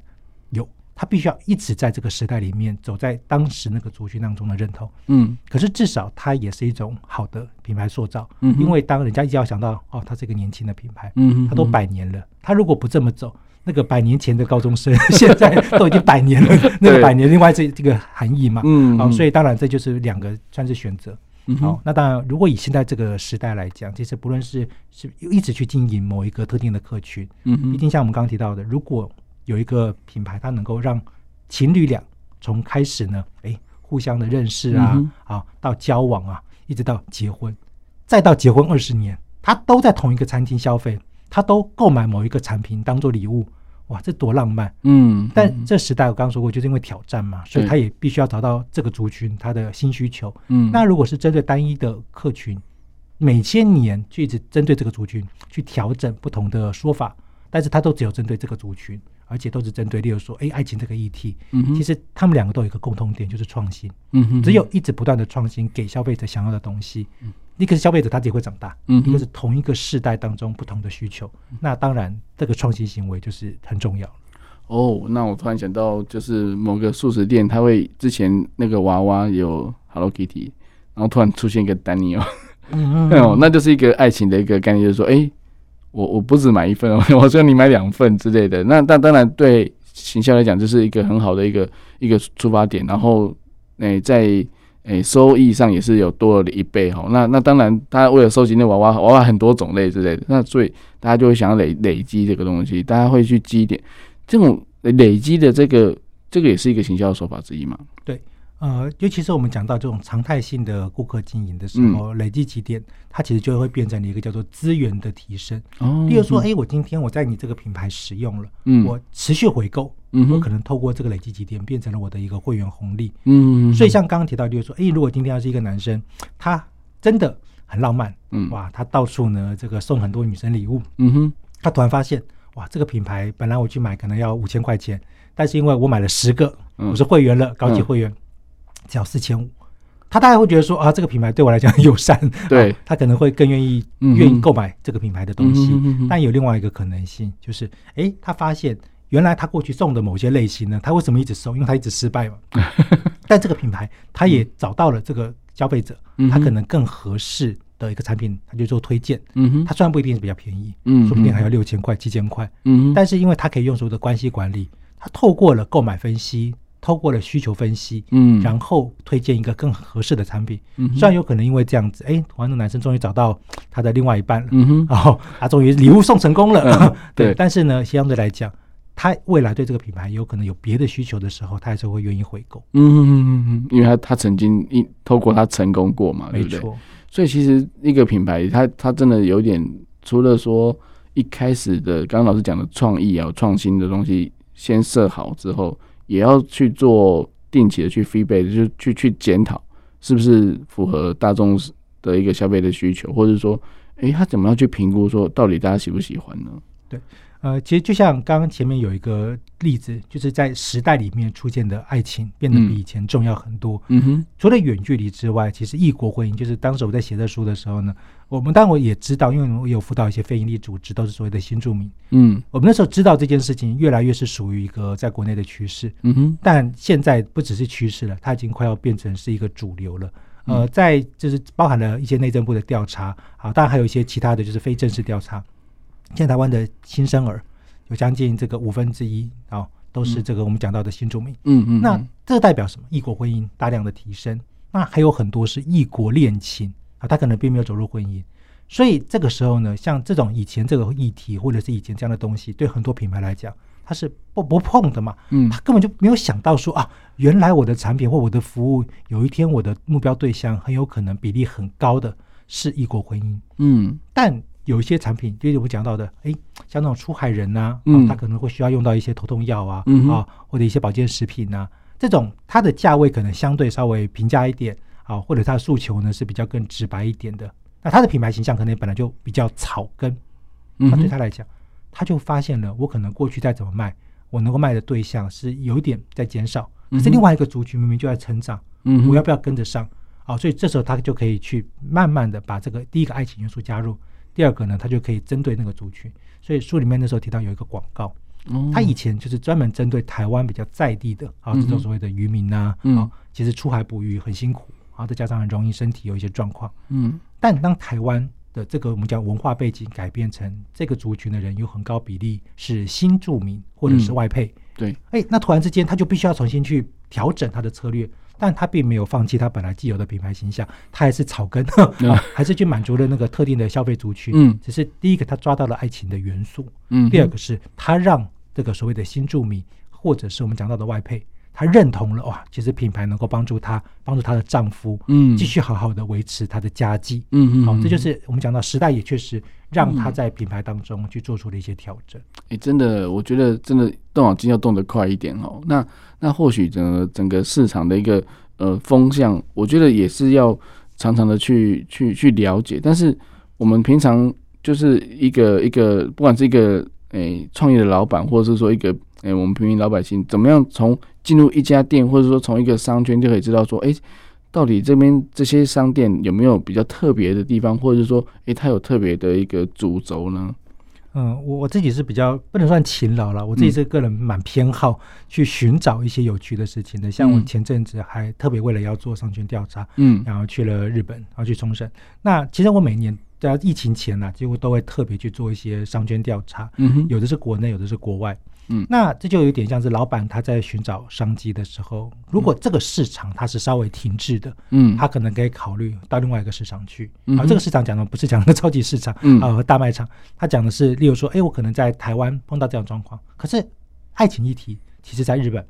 有，他必须要一直在这个时代里面走在当时那个族群当中的认同。嗯。可是至少它也是一种好的品牌塑造，嗯因为当人家一定要想到哦，它是一个年轻的品牌，嗯哼，他都百年了，他如果不这么走，那个百年前的高中生现在都已经百年了，那个 百年另外这这个含义嘛，嗯，好、所以以当然这就是两个算是选择。好、那当然，如果以现在这个时代来讲，其实不论是是一直去经营某一个特定的客群，嗯毕竟像我们刚刚提到的，如果有一个品牌，它能够让情侣俩从开始呢，哎，互相的认识啊，嗯啊，到交往啊，一直到结婚，再到结婚二十年，他都在同一个餐厅消费，他都购买某一个产品当做礼物，哇，这多浪漫！嗯，但这时代我刚刚说过，就是因为挑战嘛，所以对他也必须要找到这个族群他的新需求。嗯，那如果是针对单一的客群，每些年就一直针对这个族群去调整不同的说法，但是它都只有针对这个族群，而且都是针对，例如说，哎，爱情这个议题，嗯哼其实他们两个都有一个共同点，就是创新。嗯哼，只有一直不断的创新，给消费者想要的东西。一个是消费者他自己会长大，嗯哼一个是同一个世代当中不同的需求。那当然，这个创新行为就是很重要。哦，那我突然想到，就是某个素食店，他会之前那个娃娃有 Hello Kitty，然后突然出现一个丹尼尔，嗯 哦，那就是一个爱情的一个概念，就是说，哎、我我不止买一份哦，我说你买两份之类的。那那当然对行销来讲，这是一个很好的一个一个出发点。然后，诶、在诶、收益上也是有多了一倍哈。那那当然，他为了收集那娃娃，娃娃很多种类之类的，那所以大家就会想要累累积这个东西，大家会去积点。这种累积的这个，这个也是一个行销手法之一嘛。对呃，尤其是我们讲到这种常态性的顾客经营的时候，累积几点，它其实就会变成了一个叫做资源的提升。哦，例如说，哎，我今天我在你这个品牌使用了，嗯，我持续回购，嗯我可能透过这个累积几点，变成了我的一个会员红利。嗯，所以像刚刚提到，就是说，哎，如果今天要是一个男生，他真的很浪漫，嗯。哇，他到处呢这个送很多女生礼物，嗯哼，他突然发现，哇，这个品牌本来我去买可能要五千块钱，但是因为我买了十个，嗯。我是会员了，高级会员，只要四千五。他大概会觉得说啊，这个品牌对我来讲很友善，对啊他可能会更愿意愿意购买这个品牌的东西。但有另外一个可能性，就是哎，他发现原来他过去送的某些类型呢，他为什么一直送？因为他一直失败嘛。但这个品牌，他也找到了这个消费者，他可能更合适的一个产品，他就做推荐。嗯哼，他虽然不一定是比较便宜，嗯说不定还要六千块、七千块，嗯，但是因为他可以用所有的关系管理，他透过了购买分析，透过了需求分析，嗯然后推荐一个更合适的产品。嗯虽然有可能因为这样子，哎，完的男生终于找到他的另外一半了，嗯哼，然后他终于礼物送成功了，嗯 对对，但是呢，相对来讲，他未来对这个品牌有可能有别的需求的时候，他还是会愿意回购。嗯嗯嗯嗯，因为他他曾经一透过他成功过嘛，对不对？没错。所以其实一个品牌，他他真的有点，除了说一开始的刚刚老师讲的创意啊、创新的东西先设好之后，也要去做定期的去 feedback，就去去检讨是不是符合大众的一个消费的需求，或者说，哎、欸，他怎么样去评估说到底大家喜不喜欢呢？对。呃，其实就像刚刚前面有一个例子，就是在时代里面出现的爱情变得比以前重要很多。嗯哼，除了远距离之外，其实异国婚姻，就是当时我在写这书的时候呢，我们当然我也知道，因为我有辅导一些非营利组织，都是所谓的新住民。嗯，我们那时候知道这件事情越来越是属于一个在国内的趋势。嗯哼，但现在不只是趋势了，它已经快要变成是一个主流了。呃，在就是包含了一些内政部的调查，好，当然还有一些其他的就是非正式调查。现在台湾的新生儿有将近这个五分之一啊，都是这个我们讲到的新住民。嗯嗯，那这代表什么？异国婚姻大量的提升，那还有很多是异国恋情啊，他可能并没有走入婚姻。所以这个时候呢，像这种以前这个议题或者是以前这样的东西，对很多品牌来讲，它是不不碰的嘛。嗯，他根本就没有想到说啊，原来我的产品或我的服务，有一天我的目标对象很有可能比例很高的是异国婚姻。嗯，但。有一些产品，就是我讲到的，哎，像那种出海人呐、啊，嗯，他可能会需要用到一些头痛药啊，嗯、啊，或者一些保健食品呐、啊，这种它的价位可能相对稍微平价一点，啊，或者他的诉求呢是比较更直白一点的。那他的品牌形象可能本来就比较草根，那对他来讲，他就发现了，我可能过去再怎么卖，我能够卖的对象是有一点在减少，可是另外一个族群明明就在成长，嗯，我要不要跟着上？啊，所以这时候他就可以去慢慢的把这个第一个爱情元素加入。第二个呢，他就可以针对那个族群，所以书里面那时候提到有一个广告，他以前就是专门针对台湾比较在地的啊，这种所谓的渔民呐，啊，其实出海捕鱼很辛苦啊，再加上很容易身体有一些状况，嗯，但当台湾的这个我们讲文化背景改变成这个族群的人有很高比例是新住民或者是外配，对，哎，那突然之间他就必须要重新去调整他的策略。但他并没有放弃他本来既有的品牌形象，他还是草根，嗯、还是去满足了那个特定的消费族群。嗯，只是第一个他抓到了爱情的元素，嗯，第二个是他让这个所谓的新住民或者是我们讲到的外配，他认同了哇，其实品牌能够帮助他，帮助他的丈夫，嗯，继续好好的维持他的家计，嗯嗯，好，这就是我们讲到时代也确实让他在品牌当中去做出了一些调整。哎、嗯欸，真的，我觉得真的动脑筋要动得快一点哦。那那或许整个整个市场的一个呃风向，我觉得也是要常常的去去去了解。但是我们平常就是一个一个，不管是一个诶创业的老板，或者是说一个诶、欸、我们平民老百姓，怎么样从进入一家店，或者说从一个商圈就可以知道说，哎、欸，到底这边这些商店有没有比较特别的地方，或者是说，哎、欸，它有特别的一个主轴呢？嗯，我我自己是比较不能算勤劳了，我自己是个人蛮偏好去寻找一些有趣的事情的。嗯、像我前阵子还特别为了要做商圈调查，嗯，然后去了日本，然后去冲绳。那其实我每年在疫情前呢、啊，几乎都会特别去做一些商圈调查，嗯哼，有的是国内，有的是国外。嗯，那这就有点像是老板他在寻找商机的时候，如果这个市场它是稍微停滞的，嗯，他可能可以考虑到另外一个市场去。嗯，而这个市场讲的不是讲的超级市场，嗯，啊和大卖场，他讲的是，例如说，哎，我可能在台湾碰到这样状况，可是爱情议题，其实在日本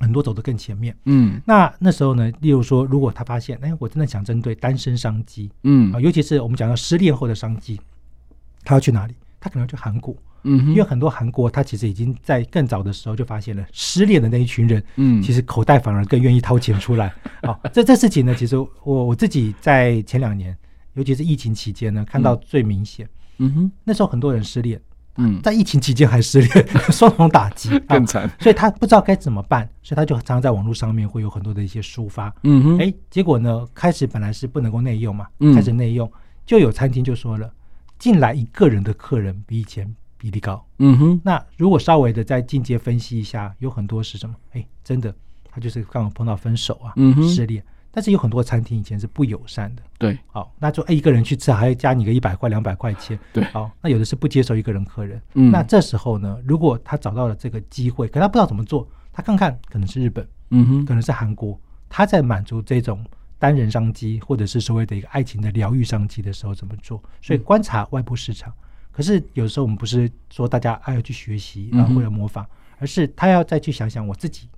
很多走得更前面，嗯，那那时候呢，例如说，如果他发现，哎，我真的想针对单身商机，嗯，啊，尤其是我们讲到失恋后的商机，他要去哪里？他可能要去韩国。嗯，因为很多韩国，他其实已经在更早的时候就发现了失恋的那一群人，嗯，其实口袋反而更愿意掏钱出来。好，这这事情呢，其实我我自己在前两年，尤其是疫情期间呢，看到最明显。嗯哼，那时候很多人失恋，嗯，在疫情期间还失恋，双重打击，更惨。所以他不知道该怎么办，所以他就常常在网络上面会有很多的一些抒发。嗯哼，哎，结果呢，开始本来是不能够内用嘛，嗯，开始内用，就有餐厅就说了，进来一个人的客人比以前比例高，嗯哼，那如果稍微的再进阶分析一下，有很多是什么？哎，真的，他就是刚好碰到分手啊，失恋。但是有很多餐厅以前是不友善的，对，好，那就哎一个人去吃还要加你个一百块两百块钱，对，好，那有的是不接受一个人客人，嗯，那这时候呢，如果他找到了这个机会，可他不知道怎么做，他看看可能是日本，嗯哼，可能是韩国，他在满足这种单人商机或者是所谓的一个爱情的疗愈商机的时候怎么做？所以观察外部市场。可是有时候我们不是说大家爱要去学习啊，或者模仿，而是他要再去想想我自己，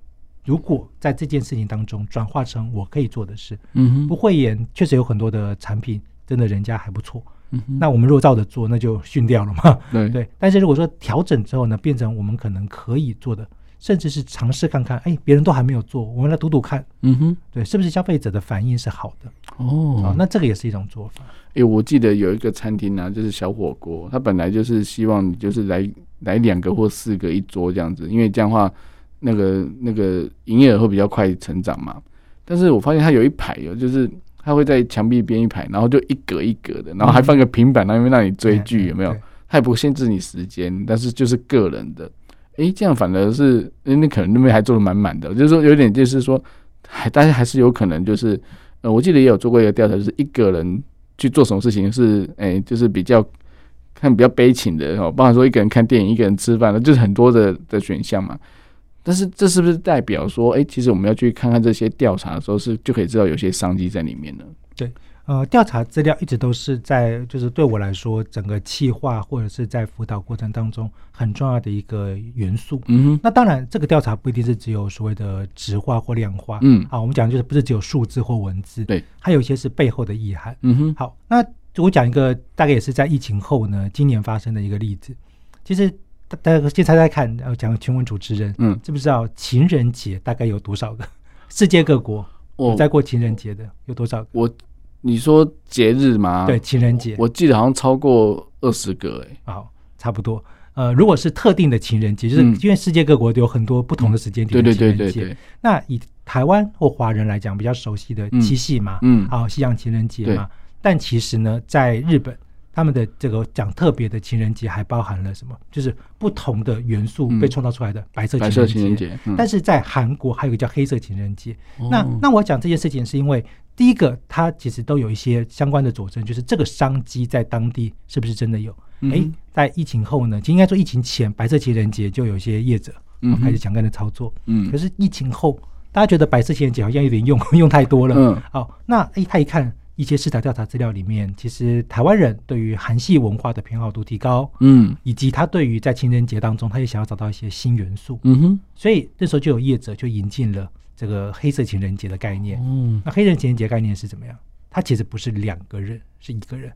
如果在这件事情当中转化成我可以做的事，嗯哼，不会演，确实有很多的产品真的人家还不错，嗯哼，那我们若照着做，那就训掉了嘛，对对。但是如果说调整之后呢，变成我们可能可以做的。甚至是尝试看看，哎，别人都还没有做，我们来赌赌看，嗯哼，对，是不是消费者的反应是好的？哦，那这个也是一种做法。哎，我记得有一个餐厅啊，就是小火锅，他本来就是希望你就是来来两个或四个一桌这样子，因为这样的话，那个那个营业额会比较快成长嘛。但是我发现他有一排有，就是他会在墙壁边一排，然后就一格一格的，然后还放个平板，那边让你追剧，有没有？他也不限制你时间，但是就是个人的。诶、这样反而是，那可能那边还做的满满的，就是说有点，就是说，还大家还是有可能，就是，呃，我记得也有做过一个调查，就是一个人去做什么事情是，诶、就是比较看比较悲情的哦，包含说一个人看电影，一个人吃饭，就是很多的的选项嘛。但是这是不是代表说，诶、其实我们要去看看这些调查的时候，是就可以知道有些商机在里面呢？对。呃，调查资料一直都是在，就是对我来说，整个企划或者是在辅导过程当中很重要的一个元素。嗯，那当然，这个调查不一定是只有所谓的质化或量化。嗯，好，我们讲就是不是只有数字或文字，对，还有一些是背后的意涵。嗯哼，好，那我讲一个大概也是在疫情后呢，今年发生的一个例子。其实大家先猜猜看，要讲请问主持人，嗯，知不知道情人节大概有多少个？世界各国有在过情人节的有多少个？我。你说节日吗？对，情人节，我记得好像超过二十个哎、欸。好，差不多。呃，如果是特定的情人节，就是因为世界各国都有很多不同的时间点的情人节。对对对对对。那以台湾或华人来讲，比较熟悉的七夕嘛，嗯，好，西洋情人节嘛。但其实呢，在日本，他们的这个讲特别的情人节，还包含了什么？就是不同的元素被创造出来的白色情人节。但是在韩国还有一个叫黑色情人节。那那我讲这件事情是因为。第一个，它其实都有一些相关的佐证，就是这个商机在当地是不是真的有？哎、嗯，在疫情后呢，其实应该说疫情前，白色情人节就有一些业者开始抢干的操作。嗯，可是疫情后，大家觉得白色情人节好像有点用 用太多了。嗯，好，那哎，他一看一些市场调查资料里面，其实台湾人对于韩系文化的偏好度提高。嗯，以及他对于在情人节当中，他也想要找到一些新元素。嗯哼，所以那时候就有业者就引进了。这个黑色情人节的概念，嗯，那黑色情人节概念是怎么样？它其实不是两个人，是一个人，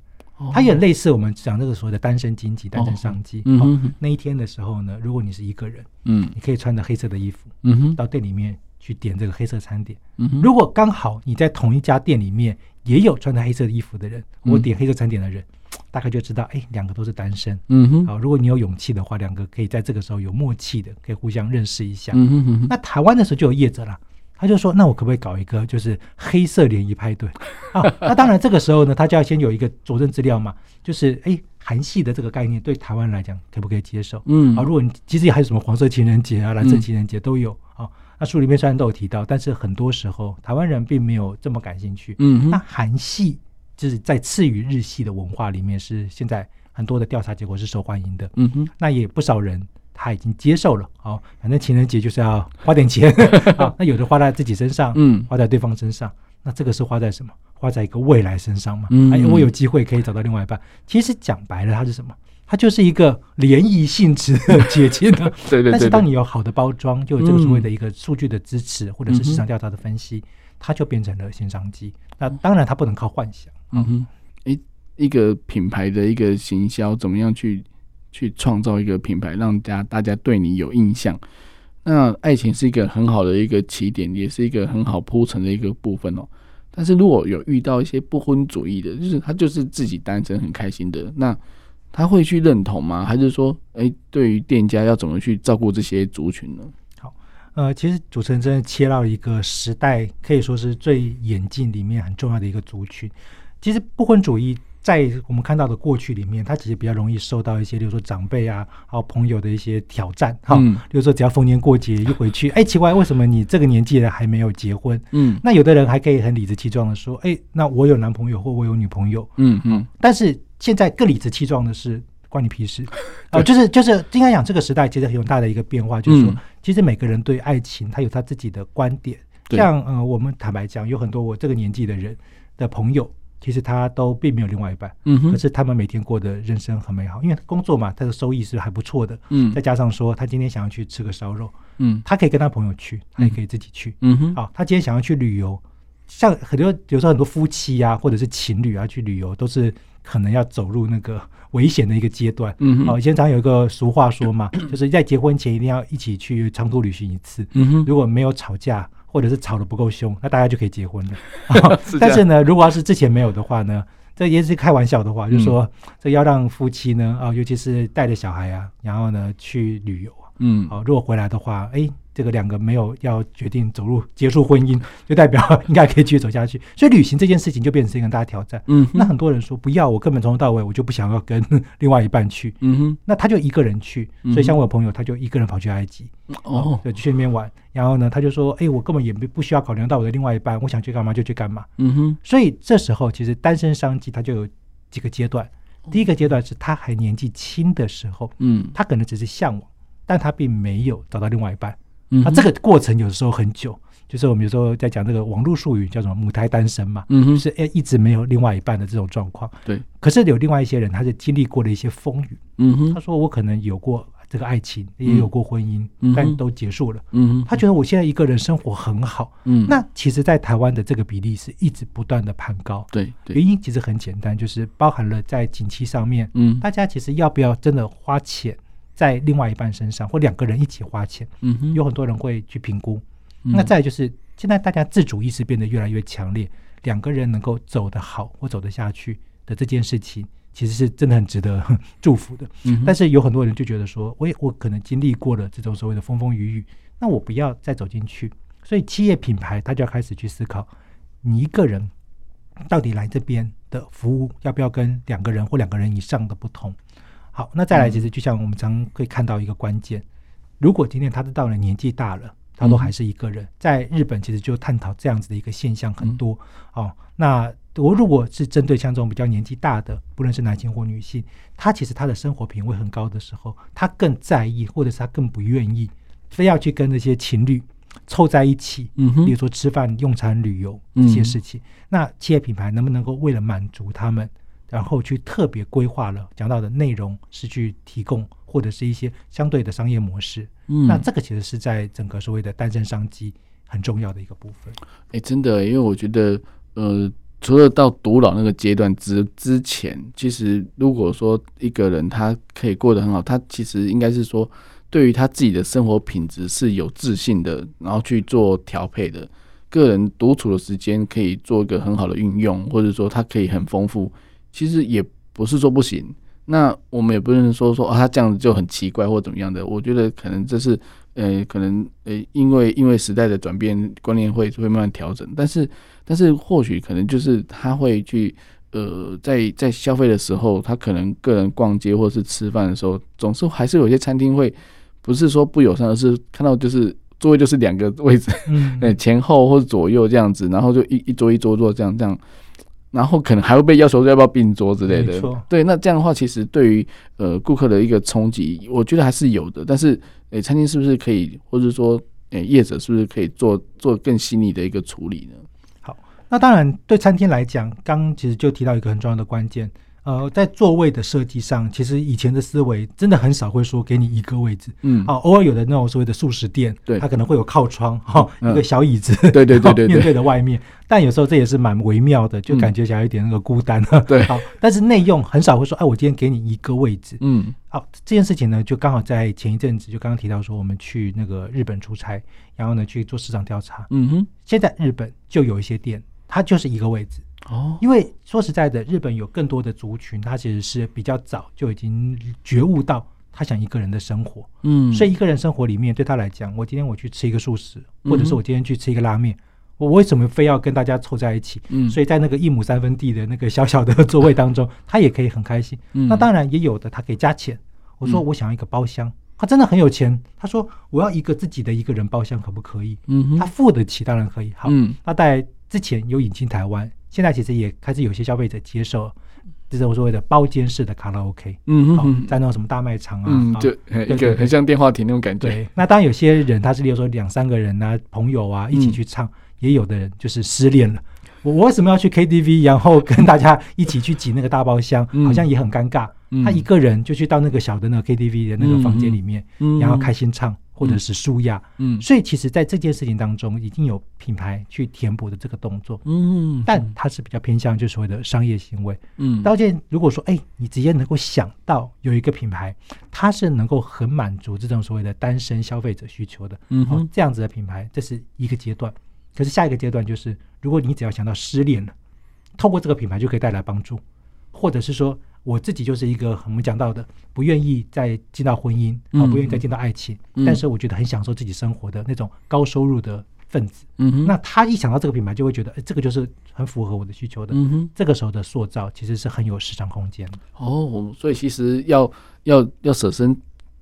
它也类似我们讲这个所谓的单身经济、单身商机。嗯，那一天的时候呢，如果你是一个人，嗯，你可以穿着黑色的衣服，嗯哼，到店里面去点这个黑色餐点。嗯，如果刚好你在同一家店里面也有穿着黑色衣服的人，我点黑色餐点的人，大概就知道，哎，两个都是单身。嗯哼，好，如果你有勇气的话，两个可以在这个时候有默契的，可以互相认识一下。嗯哼，那台湾的时候就有业者了。他就说：“那我可不可以搞一个，就是黑色联谊派对 啊？那当然，这个时候呢，他就要先有一个佐证资料嘛，就是哎，韩系的这个概念对台湾来讲可不可以接受？嗯，啊，如果你其实还有什么黄色情人节啊、蓝色情人节都有啊。那书里面虽然都有提到，但是很多时候台湾人并没有这么感兴趣。嗯，那韩系就是在次于日系的文化里面，是现在很多的调查结果是受欢迎的。嗯哼，那也不少人。”他已经接受了，好，反正情人节就是要花点钱，好，那有的花在自己身上，嗯，花在对方身上，那这个是花在什么？花在一个未来身上嘛，嗯，哎，我有机会可以找到另外一半。其实讲白了，它是什么？它就是一个联谊性质的节庆呢。对对。但是当你有好的包装，就有这个所谓的一个数据的支持，或者是市场调查的分析，它就变成了新商机。那当然，它不能靠幻想。嗯哼，哎，一个品牌的一个行销，怎么样去？去创造一个品牌，让大家大家对你有印象。那爱情是一个很好的一个起点，也是一个很好铺陈的一个部分哦。但是如果有遇到一些不婚主义的，就是他就是自己单身很开心的，那他会去认同吗？还是说，哎、对于店家要怎么去照顾这些族群呢？好，呃，其实主持人真的切到一个时代，可以说是最演进里面很重要的一个族群。其实不婚主义。在我们看到的过去里面，他其实比较容易受到一些，比如说长辈啊，还有朋友的一些挑战，哈、嗯，比如说只要逢年过节一回去，哎，奇怪，为什么你这个年纪了还没有结婚？嗯，那有的人还可以很理直气壮的说，哎，那我有男朋友或我有女朋友，嗯嗯，但是现在更理直气壮的是，关你屁事啊、呃！就是就是应该讲这个时代其实很有大的一个变化，就是说，其实每个人对爱情他有他自己的观点，像呃，我们坦白讲，有很多我这个年纪的人的朋友。其实他都并没有另外一半，嗯哼，可是他们每天过的人生很美好，因为工作嘛，他的收益是还不错的，嗯，再加上说他今天想要去吃个烧肉，嗯，他可以跟他朋友去，他也可以自己去，嗯。哼，好，他今天想要去旅游，像很多有时候很多夫妻啊，或者是情侣啊去旅游，都是可能要走入那个危险的一个阶段，嗯，好，以前常有一个俗话说嘛，就是在结婚前一定要一起去长途旅行一次，嗯哼，如果没有吵架。或者是吵得不够凶，那大家就可以结婚了。但是呢，如果要是之前没有的话呢，这也是开玩笑的话，就是说这要让夫妻呢啊，尤其是带着小孩啊，然后呢去旅游啊，嗯，好，如果回来的话，哎。这个两个没有要决定走入结束婚姻，就代表 应该可以继续走下去。所以旅行这件事情就变成一个大的挑战。嗯，那很多人说不要，我根本从头到尾我就不想要跟 另外一半去。嗯哼，那他就一个人去。所以像我有朋友，他就一个人跑去埃及，哦，就去那边玩。然后呢，他就说：“哎，我根本也不不需要考量到我的另外一半，我想去干嘛就去干嘛。”嗯哼。所以这时候其实单身商机他就有几个阶段。第一个阶段是他还年纪轻的时候，嗯，他可能只是向往，但他并没有找到另外一半。那、啊、这个过程有时候很久，就是我们有时候在讲这个网络术语叫什么“母胎单身”嘛，嗯，就是哎一直没有另外一半的这种状况。对，可是有另外一些人，他是经历过了一些风雨。嗯哼，他说我可能有过这个爱情，也有过婚姻，嗯、但都结束了。嗯哼，他觉得我现在一个人生活很好。嗯，那其实，在台湾的这个比例是一直不断的攀高。对，对，原因其实很简单，就是包含了在景气上面，嗯，大家其实要不要真的花钱？在另外一半身上，或两个人一起花钱，嗯哼，有很多人会去评估。嗯、那再就是，现在大家自主意识变得越来越强烈，两个人能够走得好或走得下去的这件事情，其实是真的很值得 祝福的。嗯，但是有很多人就觉得说，我也我可能经历过了这种所谓的风风雨雨，那我不要再走进去。所以企业品牌他就要开始去思考，你一个人到底来这边的服务要不要跟两个人或两个人以上的不同？好，那再来，其实就像我们常会看到一个关键，如果今天他都到了年纪大了，他都还是一个人，在日本其实就探讨这样子的一个现象很多。哦，那我如果是针对像这种比较年纪大的，不论是男性或女性，他其实他的生活品味很高的时候，他更在意，或者是他更不愿意，非要去跟那些情侣凑在一起，嗯，比如说吃饭、用餐、旅游这些事情，那企业品牌能不能够为了满足他们？然后去特别规划了讲到的内容，是去提供或者是一些相对的商业模式。嗯，那这个其实是在整个所谓的单身商机很重要的一个部分。哎，真的，因为我觉得，呃，除了到独老那个阶段之之前，其实如果说一个人他可以过得很好，他其实应该是说，对于他自己的生活品质是有自信的，然后去做调配的，个人独处的时间可以做一个很好的运用，或者说他可以很丰富。其实也不是说不行，那我们也不能说说啊，他这样子就很奇怪或怎么样的。我觉得可能这是呃，可能呃，因为因为时代的转变，观念会会慢慢调整。但是但是或许可能就是他会去呃，在在消费的时候，他可能个人逛街或是吃饭的时候，总是还是有些餐厅会不是说不友善，而是看到就是座位就是两个位置，嗯，前后或者左右这样子，然后就一一桌一桌坐这样这样。然后可能还会被要求要不要并桌之类的，对，那这样的话，其实对于呃顾客的一个冲击，我觉得还是有的。但是，诶，餐厅是不是可以，或者说，诶，业者是不是可以做做更细腻的一个处理呢？好，那当然，对餐厅来讲，刚其实就提到一个很重要的关键。呃，在座位的设计上，其实以前的思维真的很少会说给你一个位置，嗯，啊，偶尔有的那种所谓的素食店，对，它可能会有靠窗，哈、嗯，一个小椅子，对对对对，面对着外面，但有时候这也是蛮微妙的，就感觉起来有点那个孤单，嗯、对，好，但是内用很少会说，哎，我今天给你一个位置，嗯，好，这件事情呢，就刚好在前一阵子，就刚刚提到说，我们去那个日本出差，然后呢去做市场调查，嗯哼，现在日本就有一些店，它就是一个位置。哦，因为说实在的，日本有更多的族群，他其实是比较早就已经觉悟到他想一个人的生活，嗯，所以一个人生活里面对他来讲，我今天我去吃一个素食，或者是我今天去吃一个拉面，我为什么非要跟大家凑在一起？嗯，所以在那个一亩三分地的那个小小的座位当中，他也可以很开心。嗯，那当然也有的他可以加钱。我说我想要一个包厢，他真的很有钱，他说我要一个自己的一个人包厢，可不可以？嗯，他付得起，当然可以。好，那在之前有引进台湾。现在其实也开始有些消费者接受这种所谓的包间式的卡拉 OK，嗯嗯，在那种什么大卖场啊，嗯，就一个很像电话亭那种感觉。对，那当然有些人他是例如说两三个人啊，朋友啊一起去唱，也有的人就是失恋了，我我为什么要去 KTV，然后跟大家一起去挤那个大包厢，嗯、好像也很尴尬。嗯、他一个人就去到那个小的那个 KTV 的那个房间里面，嗯、然后开心唱。或者是舒压，嗯，所以其实，在这件事情当中，已经有品牌去填补的这个动作，嗯，但它是比较偏向就所谓的商业行为，嗯。刀剑如果说，哎，你直接能够想到有一个品牌，它是能够很满足这种所谓的单身消费者需求的，嗯，这样子的品牌，这是一个阶段。可是下一个阶段就是，如果你只要想到失恋了，透过这个品牌就可以带来帮助，或者是说。我自己就是一个我们讲到的，不愿意再进到婚姻，啊，不愿意再进到爱情，嗯、但是我觉得很享受自己生活的那种高收入的分子。嗯哼，那他一想到这个品牌，就会觉得，哎，这个就是很符合我的需求的。嗯哼，这个时候的塑造其实是很有市场空间的。哦，所以其实要要要舍身，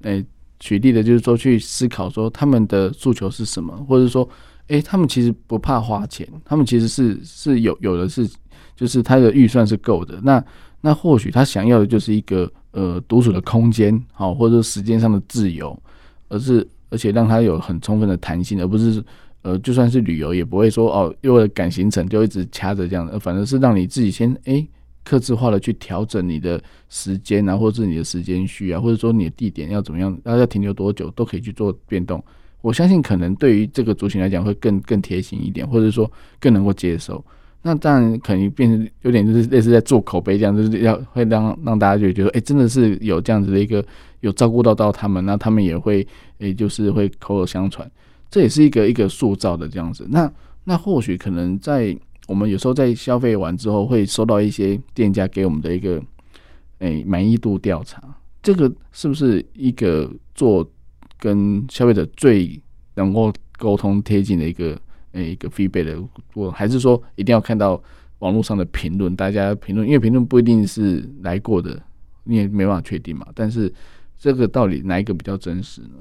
哎，举例的就是说去思考说他们的诉求是什么，或者说，哎，他们其实不怕花钱，他们其实是是有有的是，就是他的预算是够的。那那或许他想要的就是一个呃独处的空间，好，或者说时间上的自由，而是而且让他有很充分的弹性，而不是呃就算是旅游也不会说哦，因为赶行程就一直掐着这样的，反正是让你自己先哎克制化的去调整你的时间啊，或者是你的时间序啊，或者说你的地点要怎么样，大家要停留多久都可以去做变动。我相信可能对于这个族群来讲会更更贴心一点，或者说更能够接受。那当然可能变成有点就是类似在做口碑这样，就是要会让让大家就觉得，哎、真的是有这样子的一个有照顾到到他们，那他们也会，哎、就是会口耳相传，这也是一个一个塑造的这样子。那那或许可能在我们有时候在消费完之后，会收到一些店家给我们的一个，哎，满意度调查，这个是不是一个做跟消费者最能够沟通贴近的一个？诶，一个 feedback 的，我还是说一定要看到网络上的评论，大家评论，因为评论不一定是来过的，你也没办法确定嘛。但是这个到底哪一个比较真实呢？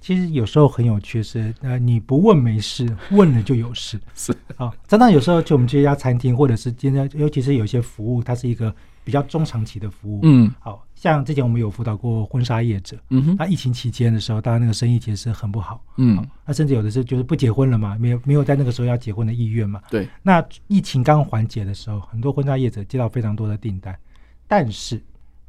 其实有时候很有趣是，呃，你不问没事，问了就有事。是啊，常常有时候就我们这家餐厅，或者是今天，尤其是有些服务，它是一个比较中长期的服务。嗯，好。像之前我们有辅导过婚纱业者，嗯哼，那疫情期间的时候，当然那个生意其实是很不好，嗯，那甚至有的是就是不结婚了嘛，没有没有在那个时候要结婚的意愿嘛，对。那疫情刚缓解的时候，很多婚纱业者接到非常多的订单，但是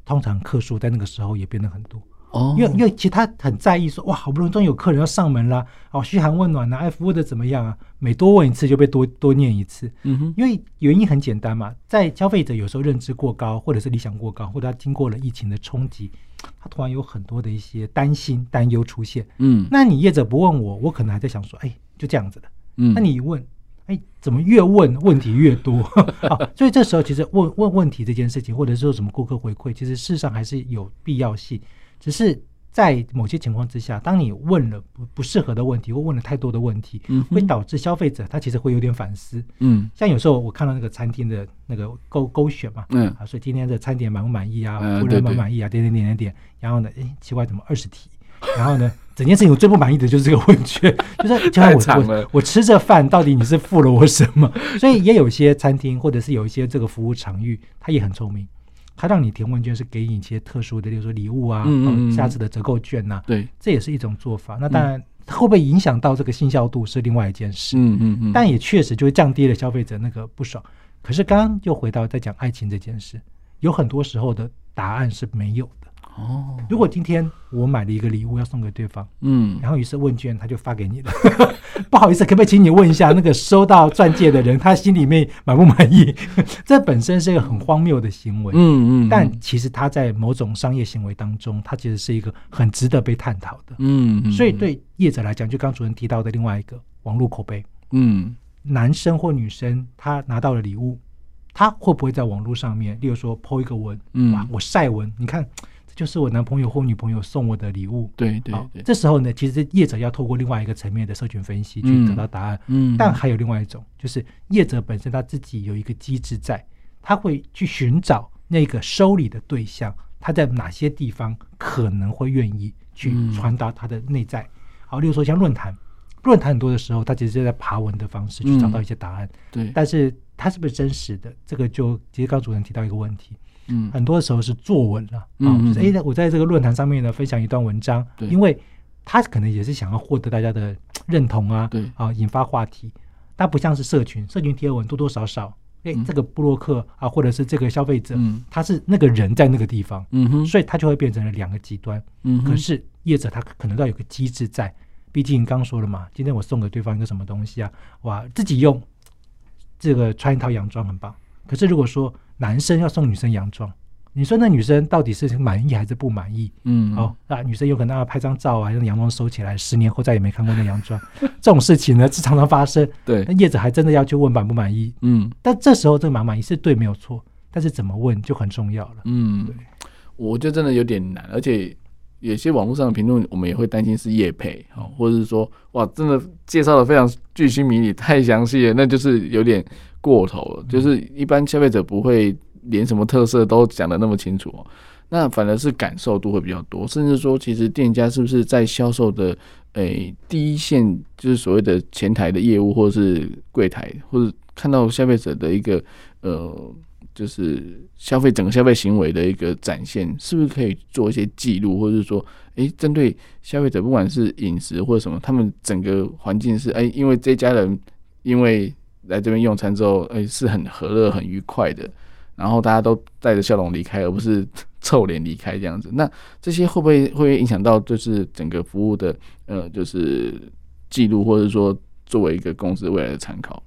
通常客数在那个时候也变得很多。哦，因为因为其实他很在意说，哇，好不容易终于有客人要上门了，哦，嘘寒问暖呐，哎，服务的怎么样啊？每多问一次就被多多念一次。嗯哼，因为原因很简单嘛，在消费者有时候认知过高，或者是理想过高，或者他经过了疫情的冲击，他突然有很多的一些担心、担忧出现。嗯，那你业者不问我，我可能还在想说，哎，就这样子的。嗯，那你一问，哎，怎么越问问题越多？啊，所以这时候其实问问问题这件事情，或者是说什么顾客回馈，其实事实上还是有必要性。只是在某些情况之下，当你问了不不适合的问题，或问了太多的问题，嗯，会导致消费者他其实会有点反思。嗯，像有时候我看到那个餐厅的那个勾勾选嘛，嗯，啊，所以今天的餐点满不满意啊？服务员满不满意啊？点点点点点，然后呢，哎，奇怪，怎么二十题？然后呢，整件事情我最不满意的就是这个问卷，就是就我我我吃这饭到底你是付了我什么？所以也有一些餐厅或者是有一些这个服务场域，他也很聪明。他让你填问卷是给你一些特殊的，例如说礼物啊，嗯嗯、下次的折扣券呐、啊，对，这也是一种做法。那当然会不会影响到这个信效度是另外一件事，嗯嗯嗯，但也确实就会降低了消费者那个不爽。可是刚刚又回到在讲爱情这件事，有很多时候的答案是没有的。哦，如果今天我买了一个礼物要送给对方，嗯，然后于是问卷他就发给你了，不好意思，可不可以请你问一下那个收到钻戒的人，他心里面满不满意？这本身是一个很荒谬的行为，嗯嗯，但其实他在某种商业行为当中，他其实是一个很值得被探讨的，嗯嗯，所以对业者来讲，就刚主任提到的另外一个网络口碑，嗯，男生或女生他拿到了礼物，他会不会在网络上面，例如说 po 一个文，嗯，哇，我晒文，你看。就是我男朋友或女朋友送我的礼物，对对对。这时候呢，其实业者要透过另外一个层面的社群分析去得到答案。嗯，但还有另外一种，就是业者本身他自己有一个机制在，他会去寻找那个收礼的对象，他在哪些地方可能会愿意去传达他的内在。好，例如说像论坛，论坛很多的时候，他其实是在爬文的方式去找到一些答案。对，但是它是不是真实的？这个就其实刚主任提到一个问题。嗯，很多时候是作文了，啊，就是哎，我在这个论坛上面呢分享一段文章，因为他可能也是想要获得大家的认同啊，对。啊，引发话题。但不像是社群，社群贴文多多少少，哎、欸，这个布洛克啊，或者是这个消费者，嗯，他是那个人在那个地方，嗯哼，所以他就会变成了两个极端，嗯，可是业者他可能都要有个机制在，毕竟刚刚说了嘛，今天我送给对方一个什么东西啊，哇，自己用这个穿一套洋装很棒，可是如果说男生要送女生洋装。你说那女生到底是满意还是不满意？嗯，哦，那女生有可能要拍张照啊，让洋装收起来，十年后再也没看过那洋装。这种事情呢是常常发生。对，那业者还真的要去问满不满意。嗯，但这时候这个满不满意是对没有错，但是怎么问就很重要了。嗯，对，我觉得真的有点难，而且有些网络上的评论，我们也会担心是叶配，哦，或者是说哇，真的介绍的非常巨星迷你，太详细了，那就是有点过头了。就是一般消费者不会。连什么特色都讲的那么清楚哦，那反而是感受度会比较多，甚至说，其实店家是不是在销售的诶、欸、第一线，就是所谓的前台的业务，或者是柜台，或者看到消费者的一个呃，就是消费整个消费行为的一个展现，是不是可以做一些记录，或者是说，诶，针对消费者不管是饮食或者什么，他们整个环境是诶，因为这家人因为来这边用餐之后，哎，是很和乐、很愉快的。然后大家都带着笑容离开，而不是 臭脸离开这样子。那这些会不会会不会影响到就是整个服务的呃，就是记录，或者说作为一个公司未来的参考？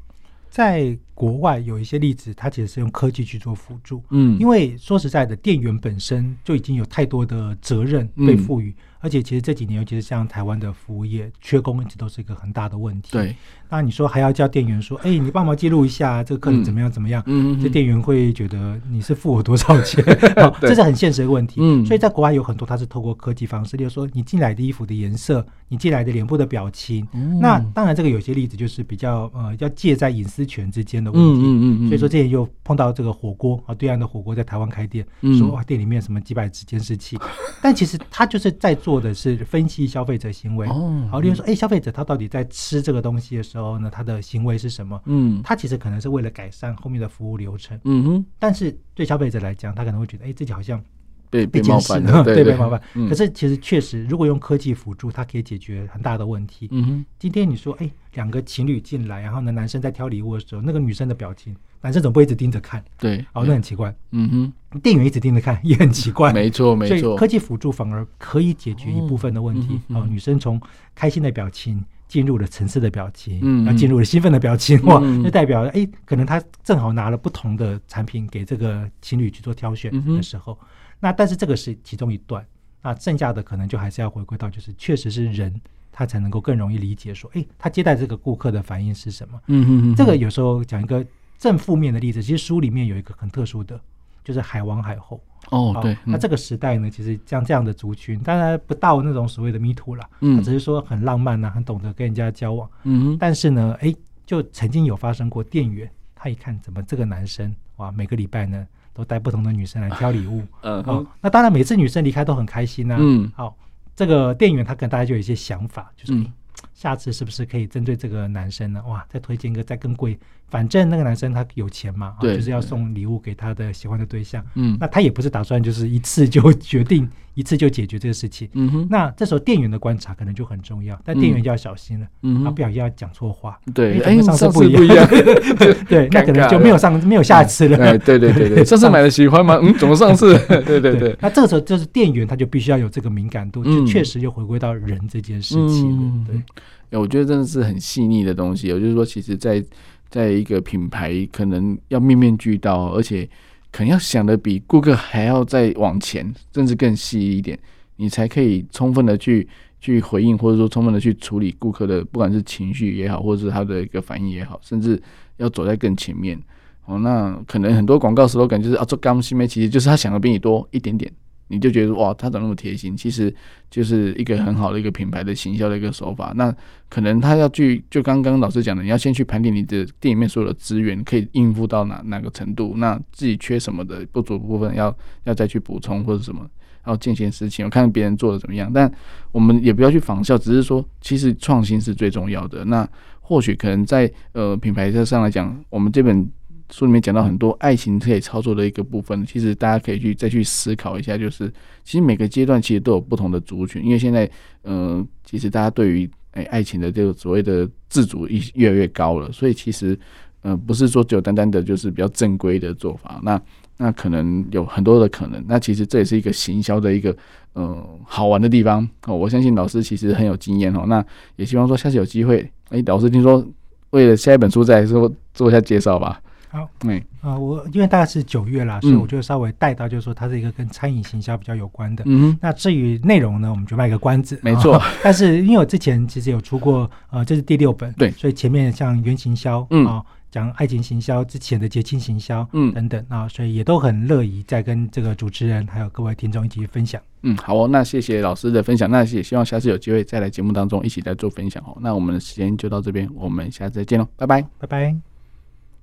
在国外有一些例子，它其实是用科技去做辅助。嗯，因为说实在的，店员本身就已经有太多的责任被赋予。嗯而且其实这几年，尤其是像台湾的服务业，缺工一直都是一个很大的问题。对，那你说还要叫店员说：“哎、欸，你帮忙记录一下这个客人怎么样怎么样？”嗯，这店员会觉得你是付我多少钱？好，这是很现实的问题。嗯，所以在国外有很多，它是透过科技方式，例如说你进来的衣服的颜色，你进来的脸部的表情。嗯，那当然这个有些例子就是比较呃要介在隐私权之间的问题。嗯嗯嗯。所以说，这也又碰到这个火锅啊，对岸的火锅在台湾开店，说哇店里面什么几百只监视器，但其实他就是在做。的是分析消费者行为，好，例如说，哎，消费者他到底在吃这个东西的时候呢，他的行为是什么？嗯，他其实可能是为了改善后面的服务流程。嗯哼，但是对消费者来讲，他可能会觉得，哎，自己好像被被冒犯了，对，被冒犯。可是其实确实，如果用科技辅助，它可以解决很大的问题。嗯哼，今天你说，哎，两个情侣进来，然后呢，男生在挑礼物的时候，那个女生的表情。男生总不会一直盯着看，对，哦，那很奇怪。嗯哼，店员一直盯着看 也很奇怪。没错，没错。科技辅助反而可以解决一部分的问题。哦，女生从开心的表情进入了沉思的表情，嗯，然后进入了兴奋的表情，哇，就代表哎，可能他正好拿了不同的产品给这个情侣去做挑选的时候，那但是这个是其中一段，那剩下的可能就还是要回归到就是确实是人他才能够更容易理解说，哎，他接待这个顾客的反应是什么？嗯哼，这个有时候讲一个。正负面的例子，其实书里面有一个很特殊的，就是海王海后。哦，对。那这个时代呢，其实像这样的族群，当然不到那种所谓的 Me Too 了，嗯，只是说很浪漫呐、啊，很懂得跟人家交往。嗯，但是呢，哎，就曾经有发生过，店员他一看，怎么这个男生哇，每个礼拜呢都带不同的女生来挑礼物。嗯，哦，那当然每次女生离开都很开心呐、啊。嗯，好，这个店员他可能大家就有一些想法，就是。嗯下次是不是可以针对这个男生呢？哇，再推荐一个再更贵，反正那个男生他有钱嘛，对，就是要送礼物给他的喜欢的对象。嗯，那他也不是打算就是一次就决定，一次就解决这个事情。嗯哼，那这时候店员的观察可能就很重要，但店员就要小心了，嗯，他不小心要讲错话。对，哎，上次不一样，对，那可能就没有上 没有下次了。对对对对，上次买的喜欢吗？嗯，怎么上次？对对对，那这个时候就是店员他就必须要有这个敏感度，就确实又回归到人这件事情。对。我觉得真的是很细腻的东西。也就是说，其实，在在一个品牌，可能要面面俱到，而且可能要想的比顾客还要再往前，甚至更细一点，你才可以充分的去去回应，或者说充分的去处理顾客的，不管是情绪也好，或者是他的一个反应也好，甚至要走在更前面。哦，那可能很多广告时候感觉就是啊，做刚西梅，其实就是他想的比你多一点点。你就觉得哇，他怎么那么贴心？其实就是一个很好的一个品牌的行销的一个手法。那可能他要去，就刚刚老师讲的，你要先去盘点你的店里面所有的资源，可以应付到哪哪个程度？那自己缺什么的不足部分要，要再去补充或者什么，然后进行事情。我看别人做的怎么样，但我们也不要去仿效，只是说，其实创新是最重要的。那或许可能在呃品牌上来讲，我们这本。书里面讲到很多爱情可以操作的一个部分，其实大家可以去再去思考一下，就是其实每个阶段其实都有不同的族群，因为现在，呃，其实大家对于哎、爱情的这个所谓的自主意越来越高了，所以其实，嗯、不是说只有单单的就是比较正规的做法，那那可能有很多的可能，那其实这也是一个行销的一个嗯、好玩的地方哦。我相信老师其实很有经验哦，那也希望说下次有机会，哎、老师听说为了下一本书再说做一下介绍吧。好，嗯，啊，我因为大概是九月啦，所以我就稍微带到，就是说它是一个跟餐饮行销比较有关的。嗯，那至于内容呢，我们就卖个关子。没错，但是因为我之前其实有出过，呃，这是第六本，对，所以前面像原行销，嗯啊，讲爱情行销之前的节庆行销，嗯等等啊，所以也都很乐意再跟这个主持人还有各位听众一起分享。嗯，好哦，那谢谢老师的分享，那也希望下次有机会再来节目当中一起来做分享哦。那我们的时间就到这边，我们下次再见喽，拜拜，拜拜。